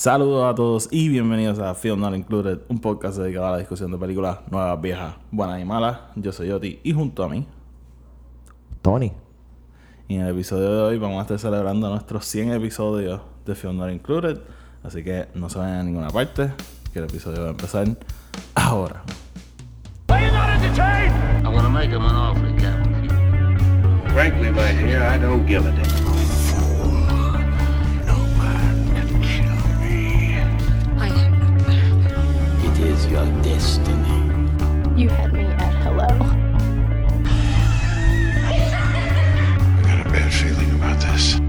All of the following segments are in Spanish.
Saludos a todos y bienvenidos a Film Not Included, un podcast dedicado a la discusión de películas nuevas, viejas, buenas y malas. Yo soy Yoti y junto a mí, Tony. Y en el episodio de hoy vamos a estar celebrando nuestros 100 episodios de Film Not Included. Así que no se vayan a ninguna parte, que el episodio va a empezar ahora. Frankly, my dear, I don't give a damn. Your destiny. You had me at hello. I got a bad feeling about this.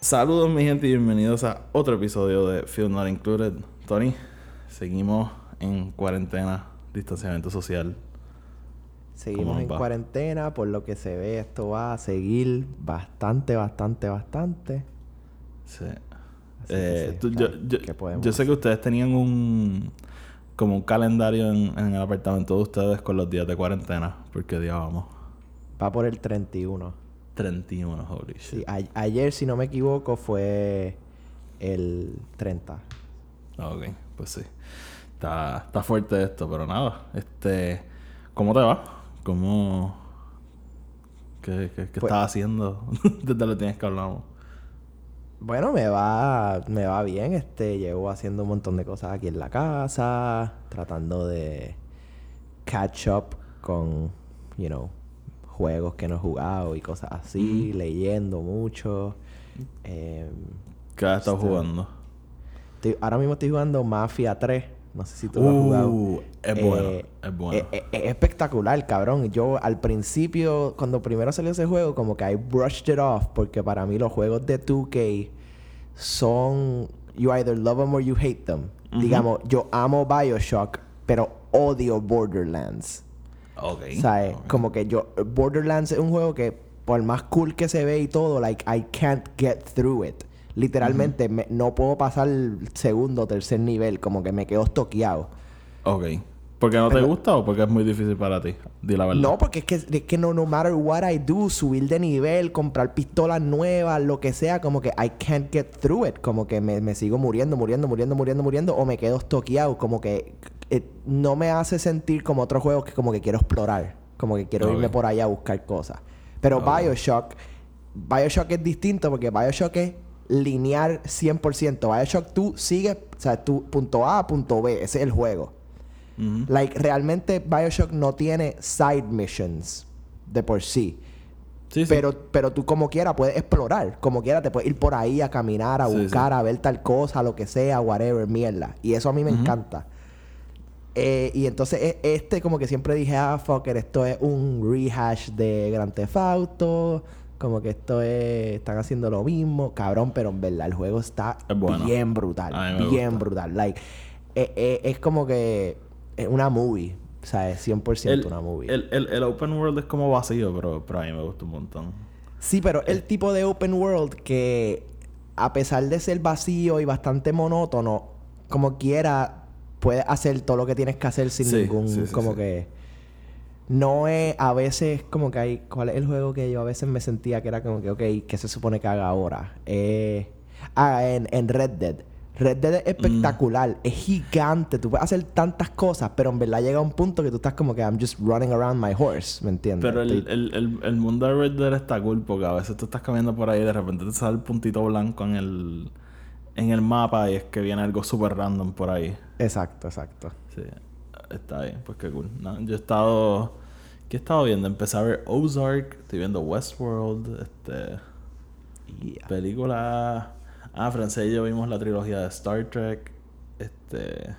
Saludos mi gente y bienvenidos a otro episodio de Film Not Included. Tony, seguimos en cuarentena, distanciamiento social. Seguimos en va? cuarentena, por lo que se ve, esto va a seguir bastante, bastante, bastante. Sí. Eh, que sí, tú- yo, yo- ¿qué podemos yo sé que ustedes tenían un como un calendario en, en el apartamento de ustedes con los días de cuarentena. Porque día vamos. Va por el 31. 31, holy shit. Sí, a- ayer, si no me equivoco, fue el 30. Ah, Ok, pues sí. Está, está fuerte esto, pero nada. Este, ¿cómo te va? ¿Cómo qué, qué, qué Pues- estás haciendo desde los días que hablamos? Bueno, me va, me va bien. Este, llevo haciendo un montón de cosas aquí en la casa, tratando de catch up con, you know, juegos que no he jugado y cosas así, leyendo mucho. Em, ¿Qué has estado Este- jugando? estoy- ahora mismo estoy jugando Mafia 3. No sé si tú lo has jugado. Uh, es bueno, es bueno. eh, eh, Es, espectacular, cabrón. Yo al principio, cuando primero salió ese juego, como que I brushed it off. Porque para mí los juegos de 2K son... You either love them or you hate them. Digamos, yo amo Bioshock, pero odio Borderlands. Ok. ¿Sabes? ok. Como que yo... Borderlands es un juego que, por más cool que se ve y todo, like, I can't get through it. Literalmente, me- no puedo pasar el segundo o tercer nivel. Como que me quedo estoqueado. Ok. ¿Porque no te gusta o porque es muy difícil para ti? Di la verdad. No, porque es que, es que no, no matter what I do, subir de nivel, comprar pistolas nuevas, lo que sea, como que I can't get through it. Como que me, me sigo muriendo, muriendo, muriendo, muriendo, muriendo, o me quedo estoqueado. Como que eh, no me hace sentir como otros juegos que como que quiero explorar. Como que quiero irme por allá a buscar cosas. Pero. Bioshock, Bioshock es distinto porque Bioshock es lineal 100%. Bioshock tú sigues, o sea, tú punto A a punto B, ese es el juego. Like, realmente Bioshock no tiene side missions de por sí. Sí, sí. Pero, pero tú como quiera puedes explorar. Como quiera te puedes ir por ahí a caminar, a Sí, buscar, a ver tal cosa, lo que sea, whatever, mierda. Y eso a mí me encanta. Eh, y entonces e- este como que siempre dije, ah, fucker, esto es un rehash de Grand Theft Auto. Como que esto es... Están haciendo lo mismo. Cabrón, pero en verdad el juego está Es bueno. bien brutal. Bien gusta. brutal. Like, eh, eh, es como que... Es una movie. O sea, es 100% el, una movie. el, el, el open world es como vacío, pero, pero a mí me gusta un montón. Sí, pero el tipo de open world que, a pesar de ser vacío y bastante monótono, como quiera, puedes hacer todo lo que tienes que hacer sin Sí, ningún. sí, sí, como que. No es. A veces, como que hay. ¿Cuál es el juego que yo a veces me sentía que era como que, ok, ¿qué se supone que haga ahora? Eh, ah, en, en Red Dead. Red Dead es espectacular, es gigante, tú puedes hacer tantas cosas, pero en verdad llega un punto que tú estás como que I'm just running around my horse, ¿me entiendes? Pero el, el, el, el mundo de Red Dead está cool porque a veces tú estás caminando por ahí y de repente te sale el puntito blanco en el, en el mapa y es que viene algo súper random por ahí. Exacto, exacto. Sí, está bien, pues qué cool. No, yo he estado. ¿Qué he estado viendo? Empecé a ver Ozark, estoy viendo Westworld, este. Yeah. Película. Ah, francés y yo vimos la trilogía de Star Trek. Este.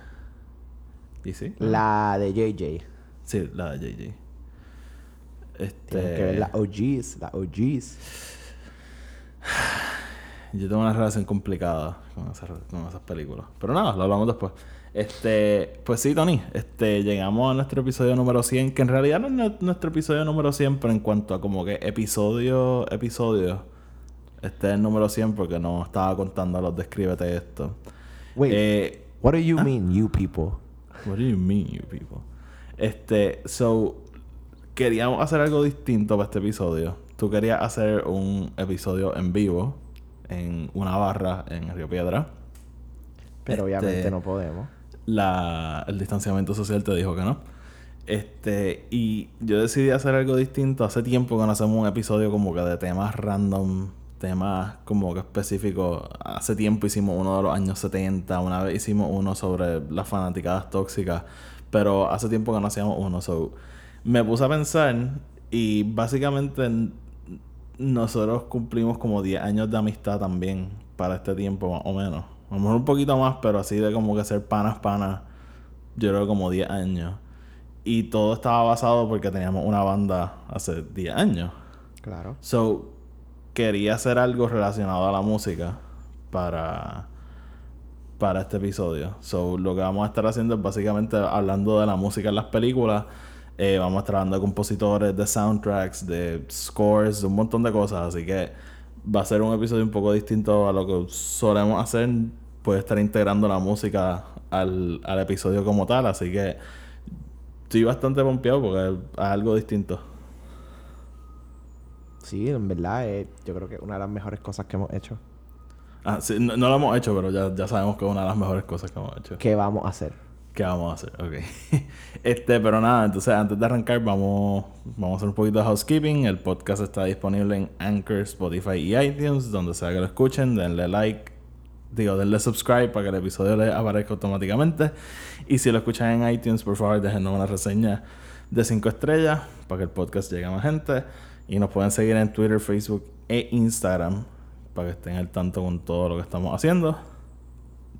¿Y sí? La de JJ. Sí, la de JJ. Este. Tienes que ver las OGs, las OGs. Yo tengo una relación complicada con esas, con esas películas. Pero nada, lo hablamos después. Este, pues sí, Tony, este, llegamos a nuestro episodio número 100, que en realidad no es nu- nuestro episodio número 100, pero en cuanto a como que episodio, episodio, este es el número 100 porque no estaba contando a los descríbete esto. Wait, Eh, what do you mean, you people? What do you mean, you people? Este, so, queríamos hacer algo distinto para este episodio. tú querías hacer un episodio en vivo en una barra en Río Piedra. Pero Este, obviamente no podemos. La, el distanciamiento social te dijo que no. Este, y yo decidí hacer algo distinto. Hace tiempo que no hacemos un episodio como que de temas random, temas como que específicos. Hace tiempo hicimos uno de los años 70, una vez hicimos uno sobre las fanaticadas tóxicas, pero hace tiempo que no hacíamos uno. So, me puse a pensar y básicamente nosotros cumplimos como 10 años de amistad también para este tiempo más o menos. A lo mejor un poquito más, pero así de como que ser panas panas, yo creo que como 10 años. Y todo estaba basado porque teníamos una banda hace 10 años. Claro. So, quería hacer algo relacionado a la música para, para este episodio. So, lo que vamos a estar haciendo es básicamente hablando de la música en las películas. Eh, vamos a estar hablando de compositores, de soundtracks, de scores, de un montón de cosas. Así que va a ser un episodio un poco distinto a lo que solemos hacer. Puede estar integrando la música al, al episodio como tal. Así que estoy bastante pompeado porque es algo distinto. Sí, en verdad, eh, yo creo que es una de las mejores cosas que hemos hecho. Ah, sí, no, no lo hemos hecho, pero ya, ya sabemos que es una de las mejores cosas que hemos hecho. ¿Qué vamos a hacer? ¿Qué vamos a hacer? Ok. este, pero nada, entonces antes de arrancar vamos, vamos a hacer un poquito de housekeeping. El podcast está disponible en Anchor, Spotify y iTunes, donde sea que lo escuchen. Denle like, digo, denle subscribe para que el episodio les aparezca automáticamente. Y si lo escuchan en iTunes, por favor, déjenos una reseña de 5 estrellas para que el podcast llegue a más gente. Y nos pueden seguir en Twitter, Facebook e Instagram para que estén al tanto con todo lo que estamos haciendo.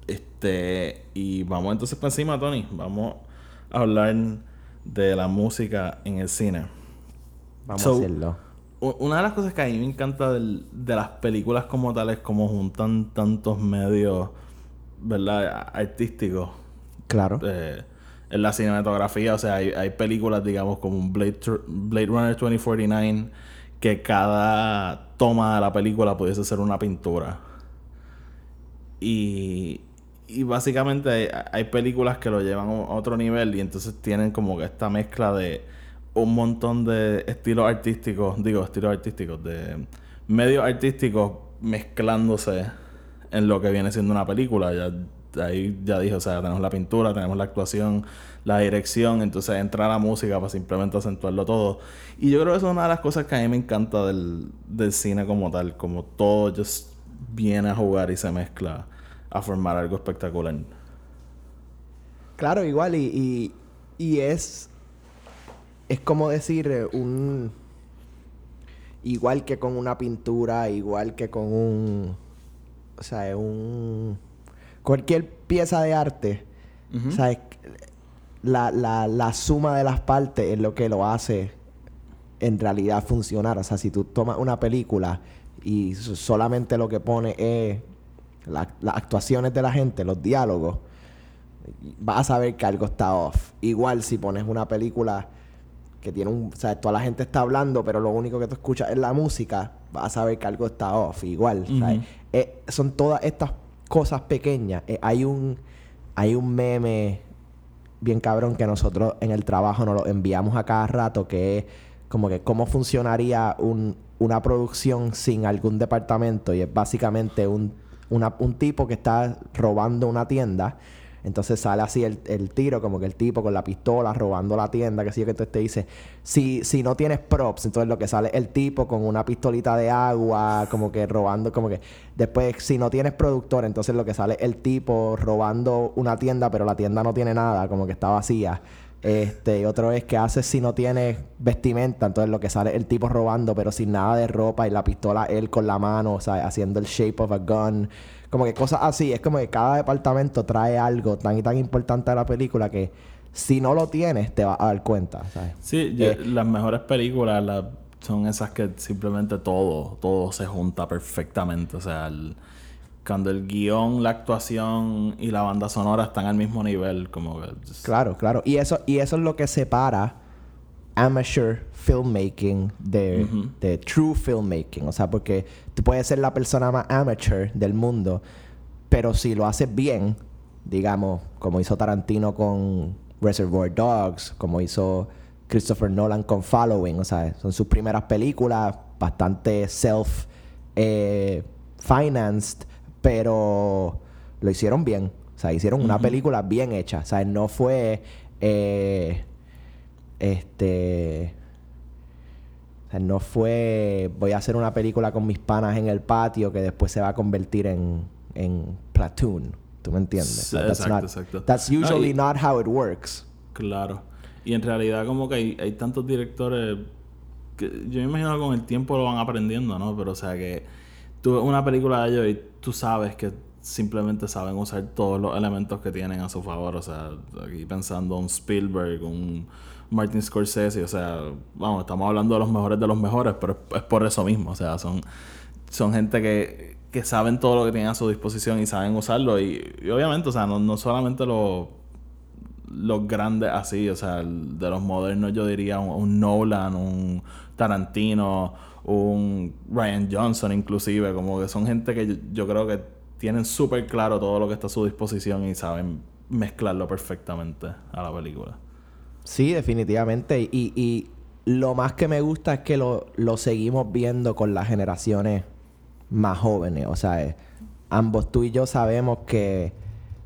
Este, y vamos entonces para encima, Tony. Vamos a hablar de la música en el cine. Vamos So, a hacerlo. Una de las cosas que a mí me encanta del- de las películas como tales, como juntan tantos medios, ¿verdad? Artísticos Claro. eh, en la cinematografía. O sea, hay, hay películas, digamos, como un Blade, Runner 2049, que cada toma de la película pudiese ser una pintura. Y, y básicamente hay, hay películas que lo llevan a otro nivel y entonces tienen como que esta mezcla de un montón de estilos artísticos, digo, estilos artísticos, de medios artísticos mezclándose en lo que viene siendo una película. Ya, ahí ya dije, o sea, tenemos la pintura, tenemos la actuación, la dirección, entonces entra la música para simplemente acentuarlo todo. Y yo creo que eso es una de las cosas que a mí me encanta del, del cine como tal, como todo just viene a jugar y se mezcla a formar algo espectacular. Claro, igual, y, y, y es. Es como decir eh, un. Igual que con una pintura, igual que con un. O sea, es un. Cualquier pieza de arte. O sea, es- la, la, la suma de las partes es lo que lo hace en realidad funcionar. O sea, si tú tomas una película y so- solamente lo que pone es la- las actuaciones de la gente, los diálogos, vas a saber que algo está off. Igual si pones una película que tiene un... O sea, toda la gente está hablando, pero lo único que tú escuchas es la música, vas a saber que algo está off. Igual, ¿sabes? Eh, son todas estas cosas pequeñas. Eh, hay un... Hay un meme bien cabrón que nosotros en el trabajo nos lo enviamos a cada rato que es como que cómo funcionaría un, una producción sin algún departamento y es básicamente un, una- un tipo que está robando una tienda entonces sale así el, el tiro, como que el tipo con la pistola robando la tienda, que sí, que entonces te dice, si, si no tienes props, entonces lo que sale es el tipo con una pistolita de agua, como que robando, como que después si no tienes productor, entonces lo que sale es el tipo robando una tienda, pero la tienda no tiene nada, como que está vacía. Este, y otro es que haces si no tienes vestimenta, entonces lo que sale es el tipo robando, pero sin nada de ropa y la pistola él con la mano, o sea, haciendo el shape of a gun. Como que cosas así, es como que cada departamento trae algo tan y tan importante a la película que si no lo tienes te vas a dar cuenta, ¿sabes? Sí, yo- Eh, las mejores películas la- son esas que simplemente todo, todo se junta perfectamente. O sea, el- cuando el guion, la actuación y la banda sonora están al mismo nivel, como que... just- Claro, claro. Y eso, y eso es lo que separa amateur filmmaking de, de true filmmaking. O sea, porque tú puedes ser la persona más amateur del mundo, pero si lo haces bien, digamos, como hizo Tarantino con Reservoir Dogs, como hizo Christopher Nolan con Following, o sea, son sus primeras películas, bastante self eh, financed, pero lo hicieron bien. O sea, hicieron una película bien hecha. O sea, no fue eh, este o sea, no fue voy a hacer una película con mis panas en el patio que después se va a convertir en, en Platoon. ¿Tú me entiendes? Sí, that's exacto, not- exacto. That's usually not how it works. Claro. Y en realidad como que hay, hay tantos directores que yo me imagino que con el tiempo lo van aprendiendo, ¿no? Pero o sea que tú una película de ellos y tú sabes que simplemente saben usar todos los elementos que tienen a su favor. O sea, aquí pensando un Spielberg, un Martin Scorsese, o sea, vamos, estamos hablando de los mejores de los mejores, pero es, por eso mismo. O sea, son, son gente que, que saben todo lo que tienen a su disposición y saben usarlo. Y, y obviamente, o sea, no, no solamente los los grandes así, o sea, de los modernos yo diría un, un Nolan, un Tarantino, un Ryan Johnson inclusive, como que son gente que yo, yo creo que tienen súper claro todo lo que está a su disposición y saben mezclarlo perfectamente a la película. Sí, definitivamente. Y, y lo más que me gusta es que lo, lo seguimos viendo con las generaciones más jóvenes. O sea, eh, ambos tú y yo sabemos que,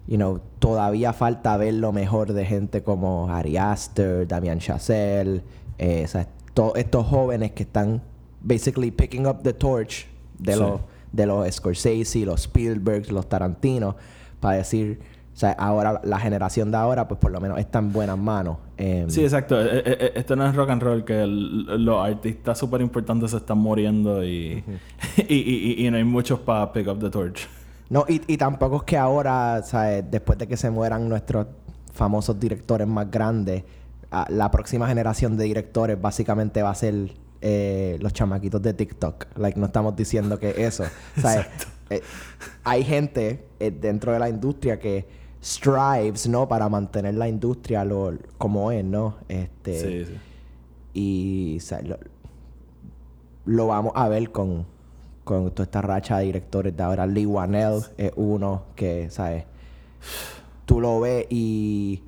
you know, todavía falta ver lo mejor de gente como Ari Aster, Damian Chazelle, eh, o sea, to- estos jóvenes que están basically picking up the torch de Sí. los de los Scorsese, los Spielberg, los Tarantino, para decir, o sea, ahora la generación de ahora, pues por lo menos está en buenas manos. Em, Sí, exacto. E- e- e- Esto no es rock and roll, que el- los artistas súper importantes se están muriendo y, y, y- y no hay muchos para pick up the torch. No, y, tampoco es que ahora, ¿sabes? después de que se mueran nuestros famosos directores más grandes, la próxima generación de directores básicamente va a ser eh, los chamaquitos de TikTok. Like, no estamos diciendo que eso. ¿sabes? Eh, hay gente eh, dentro de la industria que strives, ¿no? Para mantener la industria lo, como es, ¿no? Este, Sí, sí. y o sea, lo, lo vamos a ver con, con toda esta racha de directores de ahora. Lee Wanell es uno que, ¿sabes? Tú lo ves y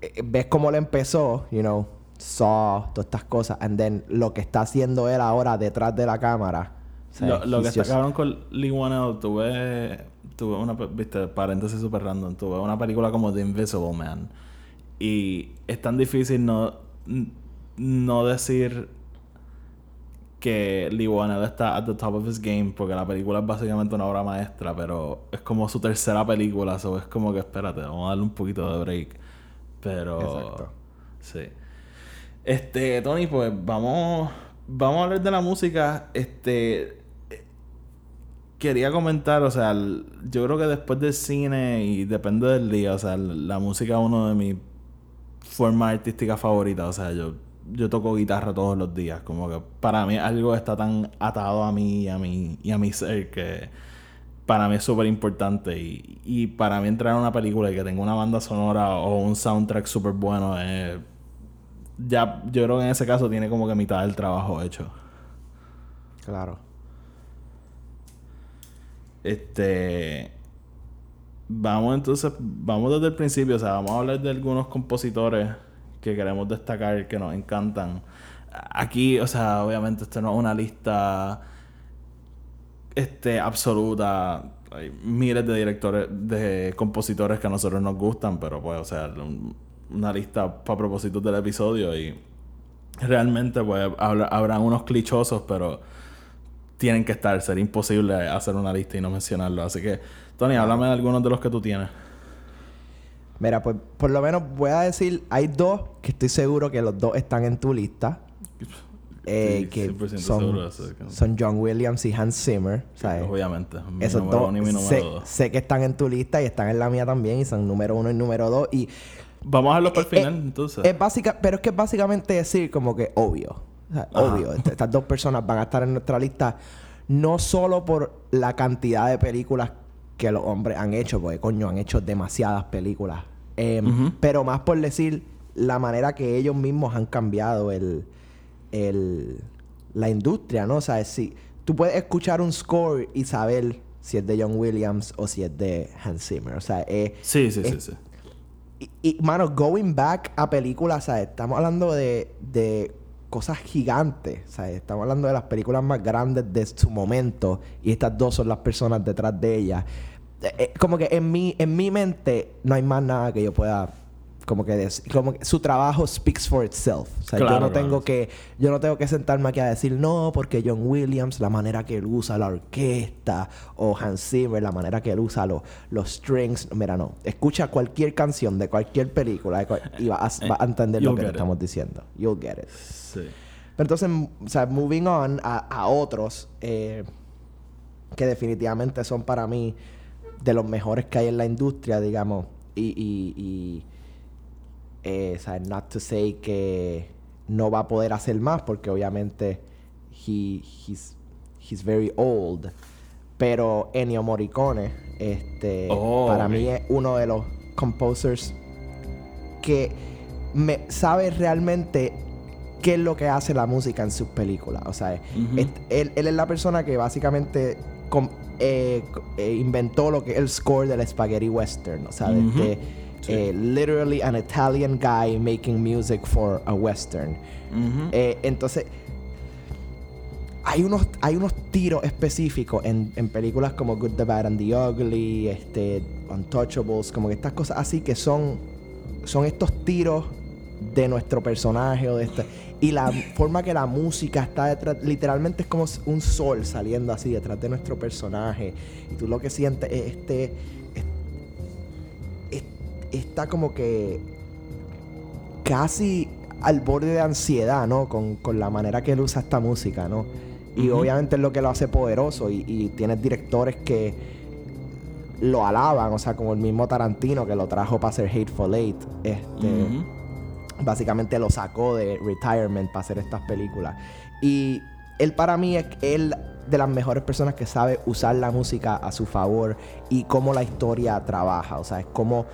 eh, ves cómo le empezó, you know, Saw, todas estas cosas. And then lo que está haciendo él ahora detrás de la cámara. Lo, lo que cabrón con Lee Wanell, tuve, tuve una, viste, paréntesis super random, tuve una película como The Invisible Man. Y es tan difícil no, no decir que Lee Wanell está at the top of his game, porque la película es básicamente una obra maestra, pero es como su tercera película, so es como que espérate, vamos a darle un poquito de break. Pero... Exacto. Sí. Este, Tony, pues vamos, vamos a hablar de la música. Este, quería comentar, o sea, yo creo que después del cine y depende del día, o sea, la música es uno de mis formas artísticas favoritas. O sea, yo, yo toco guitarra todos los días. Como que para mí algo está tan atado a mí y a mi, y a mi ser que para mí es súper importante. Y, y para mí entrar a una película y que tenga una banda sonora o un soundtrack súper bueno es... Ya, yo creo que en ese caso tiene como que mitad del trabajo hecho. Claro. Este. Vamos entonces, vamos desde el principio, o sea, vamos a hablar de algunos compositores que queremos destacar, que nos encantan. Aquí, o sea, obviamente esto no es una lista este absoluta. Hay miles de directores, de compositores que a nosotros nos gustan, pero pues, o sea, un- una lista para propósitos del episodio y realmente pues habrá, habrán unos clichosos, pero tienen que estar. Sería imposible hacer una lista y no mencionarlo. Así que, Tony, háblame de algunos de los que tú tienes. Mira, pues por lo menos voy a decir, hay dos que estoy seguro que los dos están en tu lista. Eh, Sí, que 100% son, son John Williams y Hans Zimmer. ¿sabes? Obviamente. Mi Esos número dos uno y mi número sé, dos. sé que están en tu lista y están en la mía también y son número uno y número dos. Y Vamos a dejarlo para el eh, final, eh, entonces. es básica, pero es que es básicamente decir como que obvio. O sea, Ajá. obvio. Est- Estas dos personas van a estar en nuestra lista no solo por la cantidad de películas que los hombres han hecho, porque coño, han hecho demasiadas películas. Em. Pero más por decir la manera que ellos mismos han cambiado el, el, la industria, ¿no? O sea, si tú puedes escuchar un score y saber si es de John Williams o si es de Hans Zimmer. O sea, es, sí, sí, sí, sí. y, y, mano, going back a películas, ¿sabes? Estamos hablando de, de cosas gigantes. O sea, estamos hablando de las películas más grandes de su momento y estas dos son las personas detrás de ellas. Eh, eh, como que en mi, en mi mente no hay más nada que yo pueda como que, des- como que su trabajo speaks for itself. O sea, yo Claro, no tengo que yo no tengo que sentarme aquí a decir no porque John Williams la manera que él usa la orquesta o Hans Zimmer la manera que él usa los, los strings. Mira, no. Escucha cualquier canción de cualquier película de cual- y vas a, vas a entender lo que te estamos diciendo. You'll get it. Sí. Pero entonces, o sea, moving on a, a otros eh, que definitivamente son para mí de los mejores que hay en la industria, digamos. Y, y, y eh, o sea, not to say que no va a poder hacer más, porque obviamente he, he's, he's very old. Pero Ennio Morricone, este, Oh, para mí es uno de los composers que me sabe realmente qué es lo que hace la música en sus películas. O sea, él, él es la persona que básicamente com- eh, eh, inventó lo que es el score del spaghetti western. O sea, desde, Sí. eh, literally an Italian guy making music for a western. Eh, entonces, hay unos, hay unos tiros específicos en, en películas como Good, the Bad and the Ugly, este, Untouchables, como que estas cosas así que son, son estos tiros de nuestro personaje o de este, y la forma que la música está detrás, literalmente es como un sol saliendo así detrás de nuestro personaje y tú lo que sientes es este, es- es- está como que casi al borde de ansiedad, ¿no? Con, con la manera que él usa esta música, ¿no? Y obviamente es lo que lo hace poderoso y, y tienes directores que lo alaban, o sea, como el mismo Tarantino que lo trajo para hacer Hateful Eight, este, básicamente lo sacó de retirement para hacer estas películas. Y él para mí es él de las mejores personas que sabe usar la música a su favor y cómo la historia trabaja, o sea, es como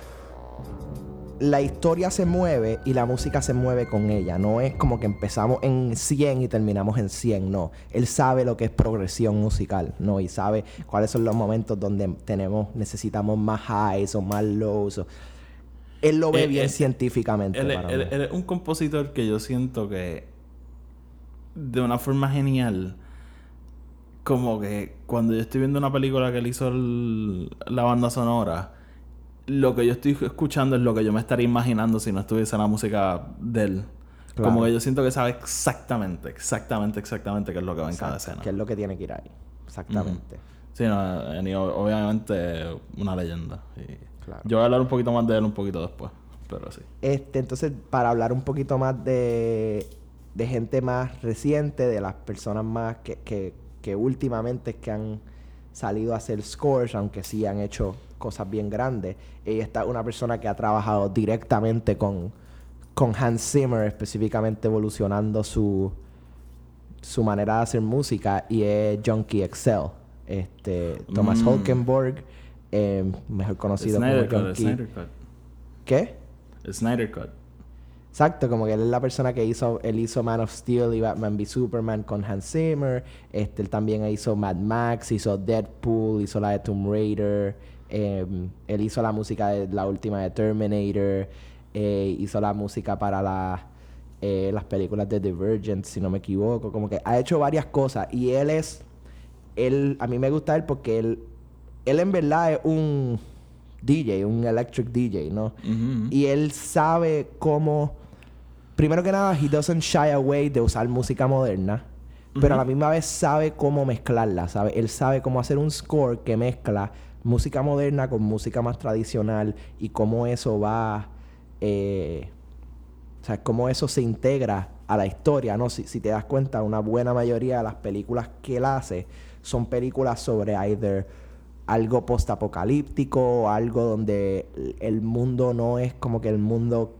la historia se mueve y la música se mueve con ella. No es como que empezamos en 100 y terminamos en 100, no. Él sabe lo que es progresión musical, ¿no? Y sabe cuáles son los momentos donde tenemos, necesitamos más highs o más lows. o- Él lo ve Eh, bien eh, científicamente. Él, para él- mí. él es un compositor que yo siento que de una forma genial como que cuando yo estoy viendo una película que él hizo el- la banda sonora lo que yo estoy escuchando es lo que yo me estaría imaginando si no estuviese la música de él Claro. como que yo siento que sabe exactamente exactamente exactamente qué es lo que va en cada escena Que es lo que tiene que ir ahí. Exactamente. Sí, no, Ennio, obviamente una leyenda. Y Claro. Yo voy a hablar un poquito más de él un poquito después, pero sí. Este, entonces, para hablar un poquito más de, de gente más reciente, de las personas más que, que, que últimamente que han salido a hacer scores, aunque sí han hecho cosas bien grandes. Ella está una persona que ha trabajado directamente con, con Hans Zimmer, específicamente evolucionando su, su manera de hacer música, y es Junkie Excel. Este, Thomas Mm. Holkenborg, eh, mejor conocido Snyder como Cut. Snyder Cut. ¿Qué? Snyder Cut. Exacto, como que él es la persona que hizo, él hizo Man of Steel y Batman v Superman con Hans Zimmer. Este, él también hizo Mad Max, hizo Deadpool, hizo la de Tomb Raider. Em, él hizo la música de la última de Terminator. eh, hizo la música para la, eh, las películas de Divergent, si no me equivoco. Como que ha hecho varias cosas. Y él es, él, a mí me gusta él porque él, él en verdad es un DJ, un electric DJ, ¿no? Y él sabe cómo. Primero que nada, he doesn't shy away de usar música moderna. Pero a la misma vez sabe cómo mezclarla, ¿sabe? Él sabe cómo hacer un score que mezcla música moderna con música más tradicional y cómo eso va. eh, o sea, cómo eso se integra a la historia, ¿no? Si, si te das cuenta, una buena mayoría de las películas que él hace son películas sobre either algo postapocalíptico o algo donde el- el mundo no es como que el mundo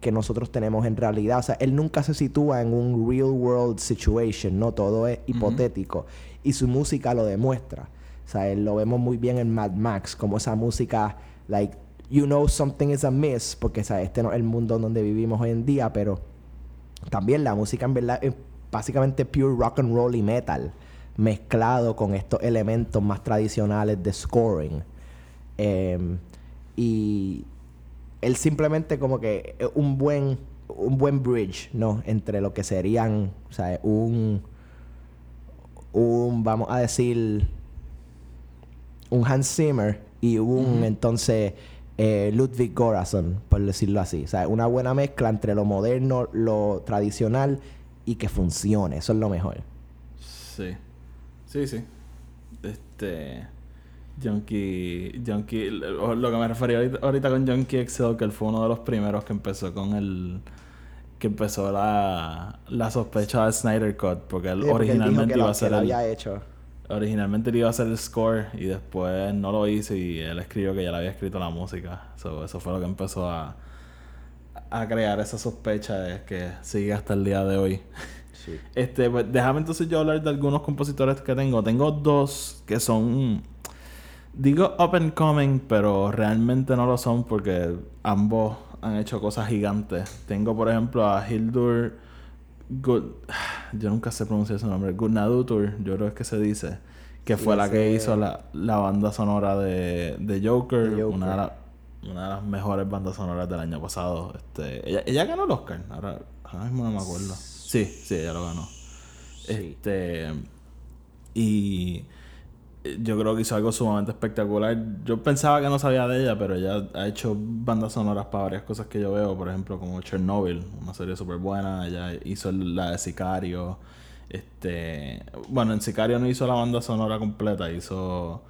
que nosotros tenemos en realidad. O sea, él nunca se sitúa en un real world situation, ¿no? Todo es hipotético. Y su música lo demuestra. Sea, lo vemos muy bien en Mad Max, como esa música, like, you know something is amiss, porque sea, este no es el mundo donde vivimos hoy en día, pero también la música en verdad es básicamente pure rock and roll y metal, mezclado con estos elementos más tradicionales de scoring. Em, y él simplemente como que un buen, un buen bridge, ¿no? Entre lo que serían, sea, un, un, vamos a decir, un Hans Zimmer y un, entonces, eh, Ludwig Göransson, por decirlo así. O sea, una buena mezcla entre lo moderno, lo tradicional y que funcione. Eso es lo mejor. Sí. Sí, sí. Este. Junkie. Junkie. Lo que me refería ahorita, ahorita con Junkie Excel, que él fue uno de los primeros que empezó con el. Que empezó la, la sospecha del Snyder Cut, porque él Sí, porque él dijo originalmente que iba lo- a ser que había hecho. Originalmente él iba a hacer el score y después no lo hizo y él escribió que ya le había escrito la música. So, eso fue lo que empezó a, a crear esa sospecha de que sigue hasta el día de hoy. Sí. Este, pues, déjame entonces yo hablar de algunos compositores que tengo. Tengo dos que son, digo up and coming, pero realmente no lo son porque ambos han hecho cosas gigantes. Tengo, por ejemplo, a Hildur Good, yo nunca sé pronunciar su nombre, Gudnadutur, yo creo que se dice, que Sí, fue la que hizo la, la banda sonora de, de Joker, De Joker. Una, de la- una de las mejores bandas sonoras del año pasado. Este, ella, ella ganó el Oscar, ahora, ahora mismo no me acuerdo. Sí, sí, ella lo ganó. Este. Y. Yo creo que hizo algo sumamente espectacular. Yo pensaba que no sabía de ella, pero ella ha hecho bandas sonoras para varias cosas que yo veo. Por ejemplo, como Chernobyl, una serie súper buena. Ella hizo la de Sicario. Este. Bueno, en Sicario no hizo la banda sonora completa, hizo.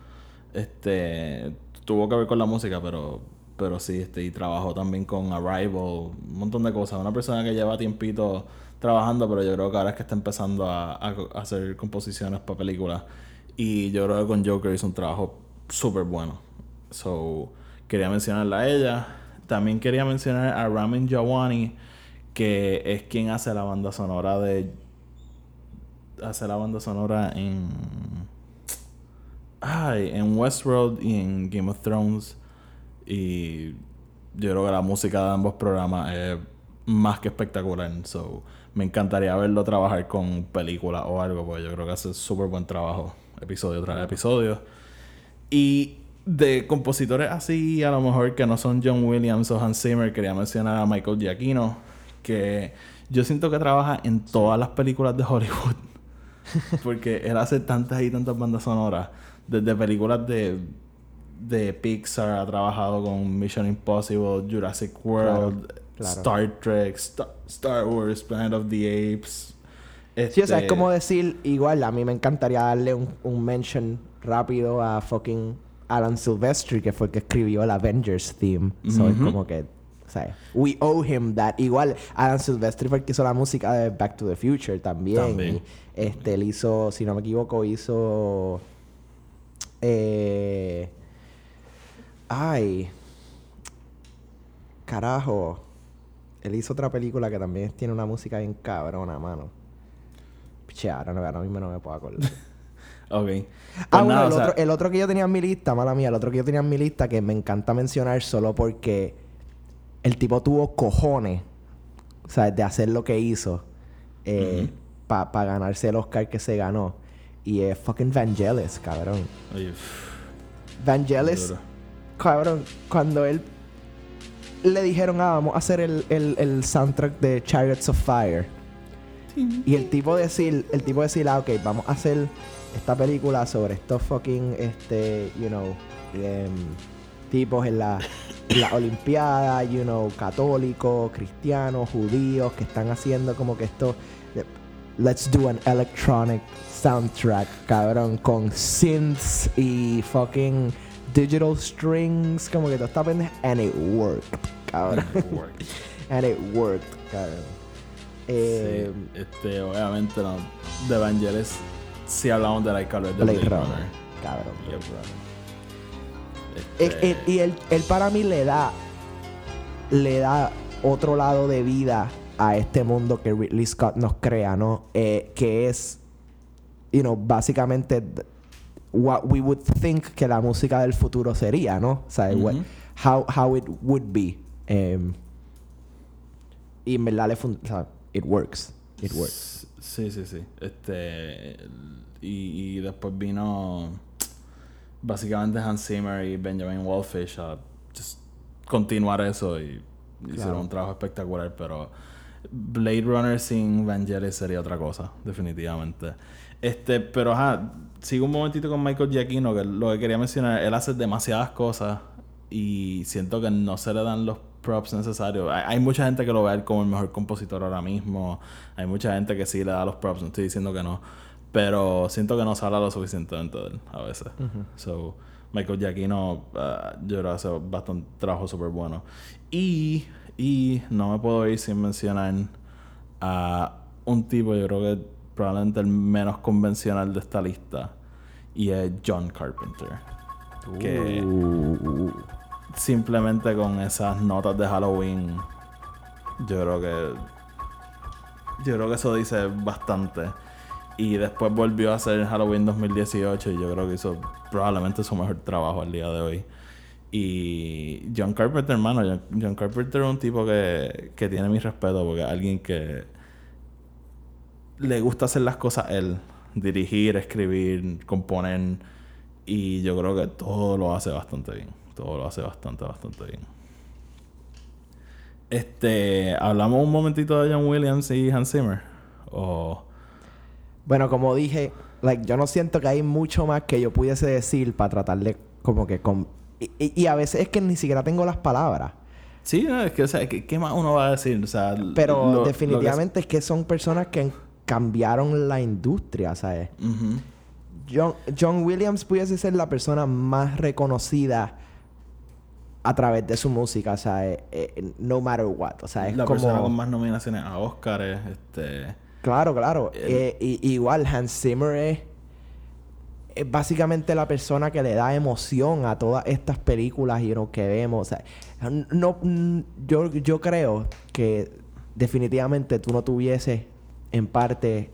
Este. Tuvo que ver con la música, pero. Pero sí, este. Y trabajó también con Arrival. Un montón de cosas. Una persona que lleva tiempito trabajando, pero yo creo que ahora es que está empezando a hacer composiciones para películas. Y yo creo que con Joker hizo un trabajo súper bueno. So, quería mencionarla a ella. También quería mencionar a Ramin Djawani, que es quien hace la banda sonora de. Hace la banda sonora en. Ay, en Westworld y en Game of Thrones. Y yo creo que la música de ambos programas es más que espectacular. So, me encantaría verlo trabajar con películas o algo, porque yo creo que hace súper buen trabajo, episodio tras episodio. Y de compositores así, a lo mejor que no son John Williams o Hans Zimmer, quería mencionar a Michael Giacchino, que yo siento que trabaja en todas las películas de Hollywood. Porque él hace tantas y tantas bandas sonoras. Desde películas de, de Pixar, ha trabajado con Mission Impossible, Jurassic World, claro. Star Trek, Star, Star Wars, Planet of the Apes. Sí, o sea, es Este, como decir, igual, a mí me encantaría darle un, un mention rápido a fucking Alan Silvestri, que fue el que escribió el Avengers theme. So, es como que, o sea, we owe him that. Igual, Alan Silvestri fue el que hizo la música de Back to the Future también. También. Y, este, él hizo, si no me equivoco, hizo. Eh, ay. Carajo. Él hizo otra película que también tiene una música bien cabrona, mano. Piche, ahora, no, ahora mismo no me puedo acordar. Ok. Pues ah, bueno, nada, el, o sea, otro, el otro que yo tenía en mi lista, mala mía, el otro que yo tenía en mi lista que me encanta mencionar solo porque el tipo tuvo cojones, o sea, de hacer lo que hizo para ganarse el Oscar que se ganó. Y es fucking Vangelis, cabrón. oye, Vangelis, cabrón, cuando él le dijeron, ah, vamos a hacer el, el, el soundtrack de Chariots of Fire. Y el tipo decir, el tipo decir, ah, ok, vamos a hacer esta película sobre estos fucking, este, you know, em, tipos en la, la Olimpiada, you know, católicos, cristianos, judíos, que están haciendo como que esto, let's do an electronic soundtrack, cabrón, con synths y fucking digital strings, como que todo está pendejo, and it worked, cabrón. Work. and it worked, cabrón. Eh, Sí, este, obviamente no. De Evangelis, si hablamos de la de Blade Blade Runner, Runner. cabrón. Yep. Es- Este, es- y él, él para mí le da le da otro lado de vida a este mundo que Ridley Scott nos crea, ¿no? Eh, que es, you know, básicamente what we would think que la música del futuro sería, ¿no? O sea, what- Ujú. how, how it would be. Em, y en verdad le o sea, it works. It works. Sí, sí, sí. Este. Y, y después vino. Básicamente Hans Zimmer y Benjamin Wallfish a just continuar eso y hicieron un trabajo espectacular, pero Blade Runner sin Vangelis sería otra cosa, definitivamente. Este, pero ajá, sigo un momentito con Michael Giacchino, que lo que quería mencionar, él hace demasiadas cosas y siento que no se le dan los props necesarios. Hay, hay mucha gente que lo ve como el mejor compositor ahora mismo, hay mucha gente que sí le da los props, no estoy diciendo que no, pero siento que no habla lo suficientemente de él a veces. So, Michael Giacchino, uh, yo creo que hace bastante trabajo súper bueno. Y, y no me puedo ir sin mencionar a un tipo, yo creo que probablemente el menos convencional de esta lista, y es John Carpenter. Que simplemente con esas notas de Halloween, yo creo que. Yo creo que eso dice bastante. Y después volvió a hacer Halloween 2018 y yo creo que hizo probablemente su mejor trabajo al día de hoy. Y John Carpenter, hermano, John, Carpenter es un tipo que, que tiene mi respeto porque es alguien que le gusta hacer las cosas él. Dirigir, escribir, componer. Y yo creo que todo lo hace bastante bien. Todo lo hace bastante, bastante bien. Este, hablamos un momentito de John Williams y Hans Zimmer. O Bueno, como dije, like, yo no siento que hay mucho más que yo pudiese decir para tratar de como que... con- y, y- y a veces es que ni siquiera tengo las palabras. Sí, no, es que, o sea, ¿qué, qué más uno va a decir? O sea, Pero lo- lo que- definitivamente es que son personas que cambiaron la industria, ¿sabes? John, John Williams pudiese ser la persona más reconocida a través de su música, ¿sabes? Eh, no matter what. O sea, es La como... persona con más nominaciones a Oscars, este... Claro, claro. El- Eh, y- igual Hans Zimmer es, es básicamente la persona que le da emoción a todas estas películas y lo que vemos. O sea, no, mm, yo, yo creo que definitivamente tú no tuvieses en parte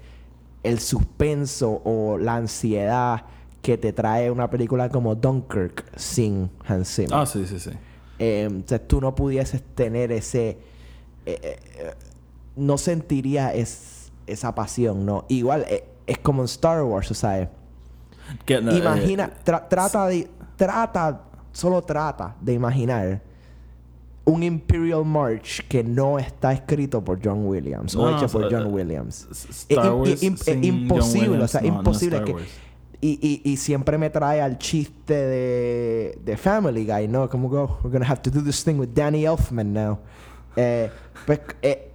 el suspenso o la ansiedad que te trae una película como Dunkirk sin Hans Zimmer. Ah, sí, sí, sí. Eh, o sea, tú no pudieses tener ese... eh, eh, eh, no sentirías es- esa pasión, ¿no? Igual, es como en Star Wars, o sea, eh, Que, no, imagina, tra- trata de... Trata, solo trata de imaginar un Imperial March que no está escrito por John Williams o No, hecho por John Williams. S- Star im- Wars im- sin imposible, o sea, imposible que... Y, y, y siempre me trae al chiste de, de Family Guy, ¿no? Como que oh, we're gonna have to do this thing with Danny Elfman now. Eh, pues, eh,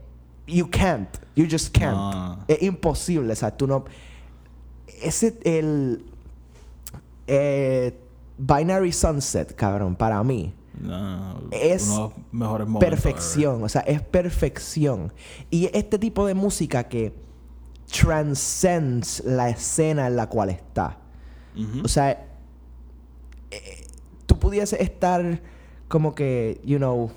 you can't. You just can't. No. Es imposible, o sea, tú no... Ese, el... Eh, Binary Sunset, cabrón, para mí No, Es uno de los mejores momentos perfección, o sea, es perfección. Y este tipo de música que transcends la escena en la cual está. O sea, eh, tú pudieses estar como que, you know,